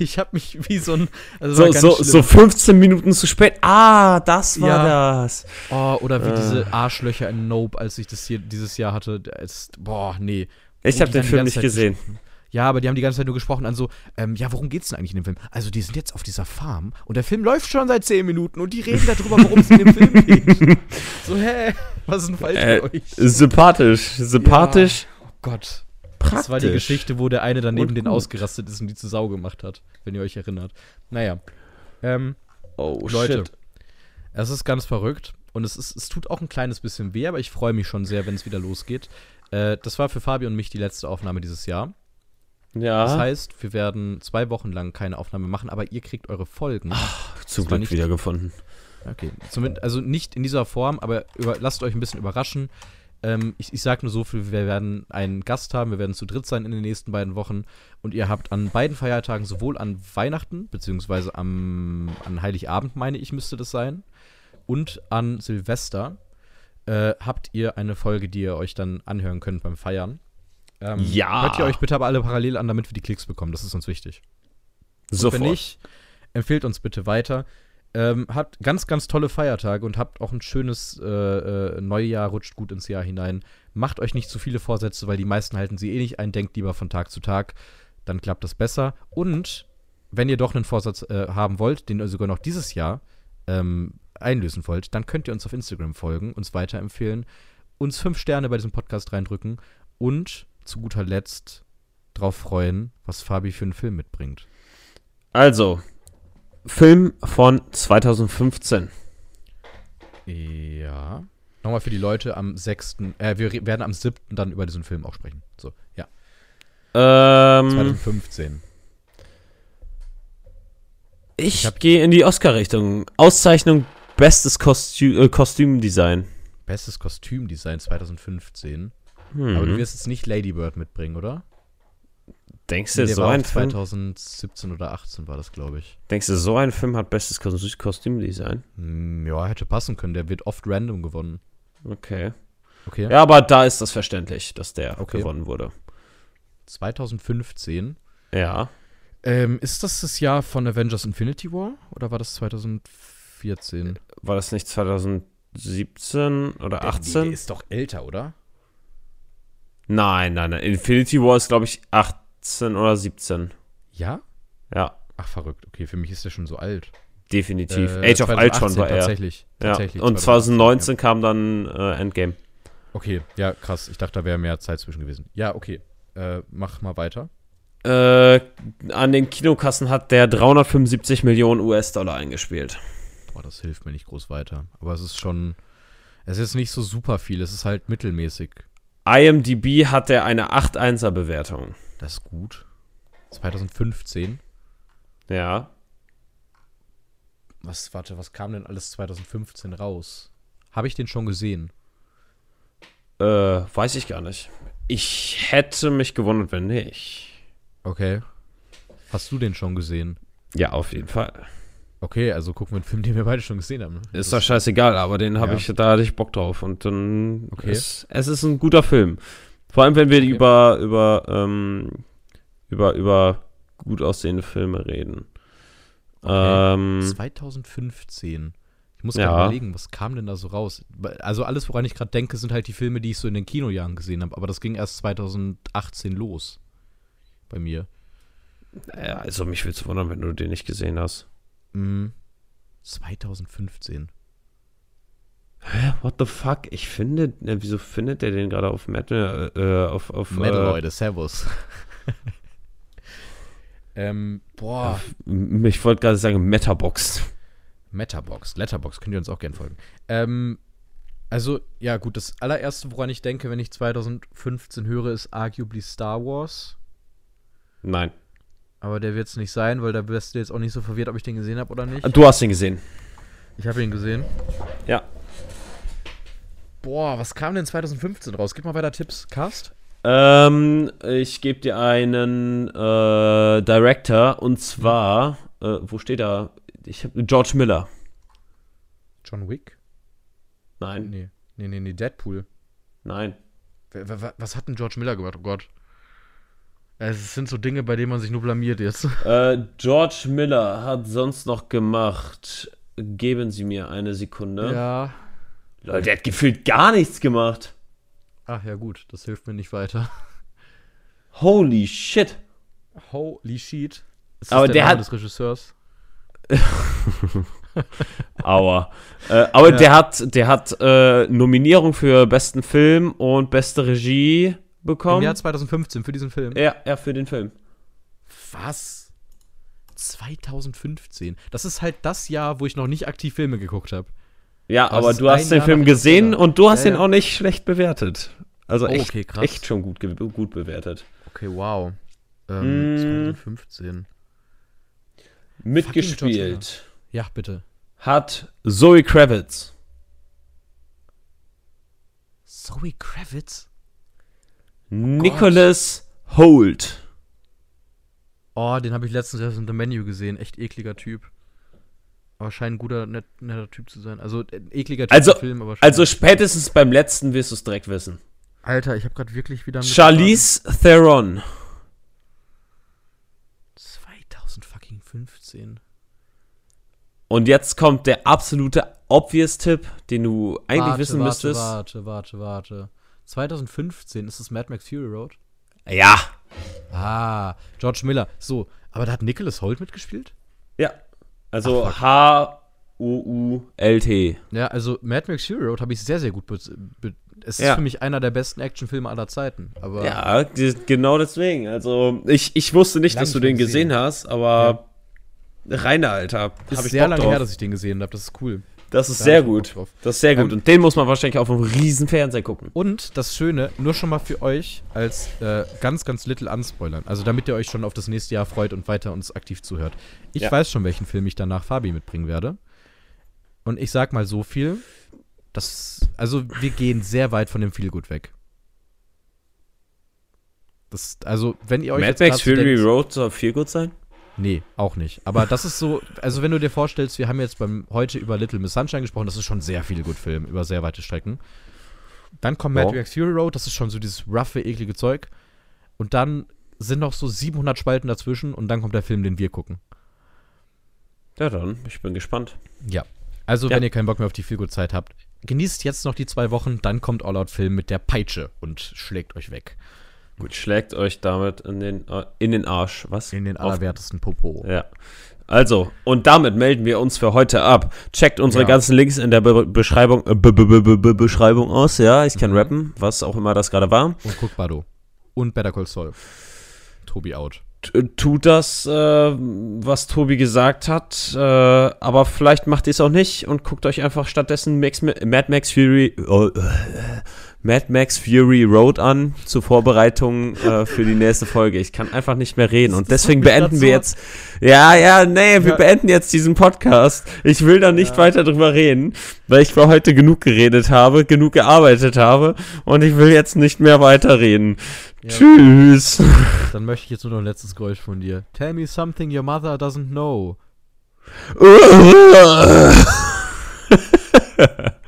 Ich habe mich wie so ein. Also So, so, so 15 Minuten zu spät. Ah, das war Ja. das. Oh, oder wie Äh. diese Arschlöcher in Nope, als ich das hier dieses Jahr hatte. Es, boah, nee. Ich habe den Film nicht Zeit gesehen. gesprochen. Ja, aber die haben die ganze Zeit nur gesprochen an so, ähm, ja, worum geht's denn eigentlich in dem Film? Also, die sind jetzt auf dieser Farm und der Film läuft schon seit 10 Minuten und die reden darüber, worum es in dem Film geht. <laughs> So, hä? Was ist denn falsch Äh, mit euch? sympathisch. Sympathisch. Oh Gott. Praktisch. Das war die Geschichte, wo der eine daneben den ausgerastet ist und die zu Sau gemacht hat, wenn ihr euch erinnert. Naja. Ähm, Oh, Leute. shit. Es ist ganz verrückt und es, ist, es tut auch ein kleines bisschen weh, aber ich freue mich schon sehr, wenn es wieder losgeht. Äh, das war für Fabi und mich die letzte Aufnahme dieses Jahr. Ja. Das heißt, wir werden zwei Wochen lang keine Aufnahme machen, aber ihr kriegt eure Folgen. Ach, zum Glück nicht- wiedergefunden. Okay, Zumindest, also nicht in dieser Form, aber über, lasst euch ein bisschen überraschen. Ähm, ich ich sage nur so viel, wir werden einen Gast haben, wir werden zu dritt sein in den nächsten beiden Wochen und ihr habt an beiden Feiertagen, sowohl an Weihnachten, beziehungsweise am, an Heiligabend, meine ich, müsste das sein, und an Silvester, äh, habt ihr eine Folge, die ihr euch dann anhören könnt beim Feiern. Ähm, Ja. Hört ihr euch bitte aber alle parallel an, damit wir die Klicks bekommen, das ist uns wichtig. Und Sofort. wenn nicht, empfehlt uns bitte weiter. Ähm, habt ganz, ganz tolle Feiertage und habt auch ein schönes äh, äh, Neujahr, rutscht gut ins Jahr hinein. Macht euch nicht zu viele Vorsätze, weil die meisten halten sie eh nicht ein. Denkt lieber von Tag zu Tag, dann klappt das besser. Und wenn ihr doch einen Vorsatz äh, haben wollt, den ihr sogar noch dieses Jahr ähm, einlösen wollt, dann könnt ihr uns auf Instagram folgen, uns weiterempfehlen, uns fünf Sterne bei diesem Podcast reindrücken und zu guter Letzt drauf freuen, was Fabi für einen Film mitbringt. Also, Film von 2015. Ja. Nochmal für die Leute am 6. Äh, wir werden am 7. dann über diesen Film auch sprechen. So, ja. Ähm, 2015. ich hab- gehe in die Oscar-Richtung. Auszeichnung Bestes Kostü äh, Kostümdesign. Bestes Kostümdesign 2015. Hm. Aber du wirst jetzt nicht Lady Bird mitbringen, oder? denkst du, Der so ein auch Film, 2017 oder 18 war das, glaube ich. denkst du, so ein Film hat bestes Kostü- Kostümdesign? Hm, ja, hätte passen können. Der wird oft random gewonnen. Okay. Okay. Ja, aber da ist das verständlich, dass der Okay. gewonnen wurde. 2015. Ja. Ähm, ist das das Jahr von Avengers Infinity War? Oder war das 2014? War das nicht 2017 oder 18? Der ist doch älter, oder? Nein, nein, nein. Infinity War ist, glaube ich, 18 oder 17. Ja? Ja, Ach, verrückt. Okay, für mich ist der schon so alt. definitiv. Äh, Age of 2018 Ultron war er. Tatsächlich. Ja. tatsächlich Und 2019 kam dann äh, Endgame. Ja. Okay, ja, krass. Ich dachte, da wäre mehr Zeit zwischen gewesen. Ja, okay. Äh, mach mal weiter. Äh, an den Kinokassen hat der 375 Millionen US-Dollar eingespielt. Boah, das hilft mir nicht groß weiter. Aber es ist schon. Es ist nicht so super viel. Es ist halt mittelmäßig. IMDb hat er eine 8-1er Bewertung. Das ist gut. 2015. Ja. Was, warte, was kam denn alles 2015 raus? Habe ich den schon gesehen? Äh, weiß ich gar nicht. Ich hätte mich gewundert, wenn nicht. Okay. Hast du den schon gesehen? Ja, auf jeden Fall. Okay, also gucken wir einen Film, den wir beide schon gesehen haben. Ist doch scheißegal, aber den habe Ja. ich, da hatte ich Bock drauf. Und dann Okay. es, es ist ein guter Film. Vor allem, wenn wir Okay. über, über, ähm, über, über gut aussehende Filme reden. Okay. Ähm, 2015. Ich muss Ja. gerade überlegen, was kam denn da so raus? Also alles, woran ich gerade denke, sind halt die Filme, die ich so in den Kinojahren gesehen habe. Aber das ging erst 2018 los. Bei mir. ja, also mich würde es wundern, wenn du den nicht gesehen hast. Mhm. 2015. Hä? What the fuck? Ich finde, äh, wieso findet der den gerade auf Metal, äh, auf, auf Metal, äh, Leute, Servus. <laughs> ähm, boah. Ich wollte gerade sagen Metabox. Metabox, Letterbox, könnt ihr uns auch gerne folgen. Ähm, also, ja, gut, das allererste, woran ich denke, wenn ich 2015 höre, ist arguably Star Wars. Nein. Aber der wird es nicht sein, weil da wirst du jetzt auch nicht so verwirrt, ob ich den gesehen habe oder nicht. Du hast ihn gesehen. Ich habe ihn gesehen. Ja. Boah, was kam denn 2015 raus? Gib mal weiter Tipps. Cast? Ähm, ich gebe dir einen äh, Director und zwar, äh, wo steht er? Ich hab, George Miller. John Wick? Nein, Nee, nee, nee, nee, Deadpool. nein. Was hat denn George Miller gemacht? Oh Gott. Es sind so Dinge, bei denen man sich nur blamiert jetzt. <laughs> Äh, George Miller hat sonst noch gemacht. Geben Sie mir eine Sekunde. Ja. Leute, der hat gefühlt gar nichts gemacht. Ach ja, gut, das hilft mir nicht weiter. <laughs> Holy shit. Holy shit. Ist Aber der Name hat- des Regisseurs. <laughs> Aua. äh, aber Ja. der hat, der hat äh, Nominierung für besten Film und beste Regie Im bekommen. Jahr 2015 für diesen Film. Ja, ja, für den Film. Was? 2015. Das ist halt das Jahr, wo ich noch nicht aktiv Filme geguckt habe. Ja, Aber aber du hast den Jahr Film gesehen und du hast Ja, ihn ja. auch nicht schlecht bewertet. Also Oh, echt, okay, echt schon gut, gut bewertet. Okay, wow. Ähm, Mm. 2015. Mitgespielt Ja, bitte. hat Zoe Kravitz. Zoe Kravitz? Nicholas Holt. Oh, den habe ich letztens erst in The Menu gesehen. Echt ekliger Typ. Aber scheint ein guter, net, netter Typ zu sein. Also, äh, ekliger Typ Also- im Film, aber Also spätestens beim letzten wirst du es direkt wissen. Alter, ich habe gerade wirklich wieder. Charlize Theron. 2015. Und jetzt kommt der absolute Obvious-Tipp, den du eigentlich warte, wissen warte, müsstest. Warte, warte, warte. 2015 ist es Mad Max Fury Road? Ja. Ah, George Miller. So, aber da hat Nicholas Holt mitgespielt? Ja. Also Ach. H-U-U-L-T. Ja, also Mad Max Fury Road habe ich sehr, sehr gut. Es ist Ja. für mich einer der besten Actionfilme aller Zeiten. Aber Ja, genau deswegen. Also ich, ich wusste nicht, dass du den gesehen gesehen. hast, aber Reiner, Alter. ist Hab ich sehr Bock lange drauf. her, dass ich den gesehen habe. Das ist cool. Das ist Da sehr gut. Das ist sehr gut. Ähm, Und den muss man wahrscheinlich auf einem riesen Fernseher gucken. Und das Schöne, nur schon mal für euch als äh, ganz, ganz little anspoilern. Also damit ihr euch schon auf das nächste Jahr freut und weiter uns aktiv zuhört. Ich Ja. weiß schon, welchen Film ich danach Fabi mitbringen werde. Und ich sag mal so viel, dass, also wir gehen sehr weit von dem Feelgood weg. Das, also, wenn ihr euch Mad jetzt Max Fury denkt- Road soll gut sein? Nee, auch nicht. Aber das ist so, also wenn du dir vorstellst, wir haben jetzt beim heute über Little Miss Sunshine gesprochen, das ist schon sehr viel gut Film, über sehr weite Strecken. Dann kommt Mad. Max Fury Road, das ist schon so dieses roughe, eklige Zeug. Und dann sind noch so 700 Spalten dazwischen und dann kommt der Film, den wir gucken. Ja, dann. Ich bin gespannt. Ja. Also, Ja. wenn ihr keinen Bock mehr auf die Feelgood-Zeit habt, genießt jetzt noch die zwei Wochen, dann kommt All Out Film mit der Peitsche und schlägt euch weg. Gut, schlägt euch damit in den, äh, in den Arsch. Was? In den allerwertesten Popo. Ja. Also, und damit melden wir uns für heute ab. Checkt unsere Ja. ganzen Links in der Be Beschreibung, äh, Be Be Be Be Beschreibung aus. Ja, ich kann Mhm. rappen, was auch immer das gerade war. Und guck Bado. Und Better Call Saul. Tobi out. T tut das, äh, was Tobi gesagt hat, äh, aber vielleicht macht ihr es auch nicht und guckt euch einfach stattdessen Max, Mad Max Fury, oh, äh, Mad Max Fury Road an zur Vorbereitung äh, für die nächste Folge. Ich kann einfach nicht mehr reden und deswegen beenden wir jetzt. Ja, ja, nee, wir Ja. beenden jetzt diesen Podcast. Ich will da nicht weiter drüber reden, weil ich für heute genug geredet habe, genug gearbeitet habe und ich will jetzt nicht mehr weiterreden. Ja. Tschüss. <laughs> Dann möchte ich jetzt nur noch ein letztes Geräusch von dir. Tell me something your mother doesn't know. <laughs>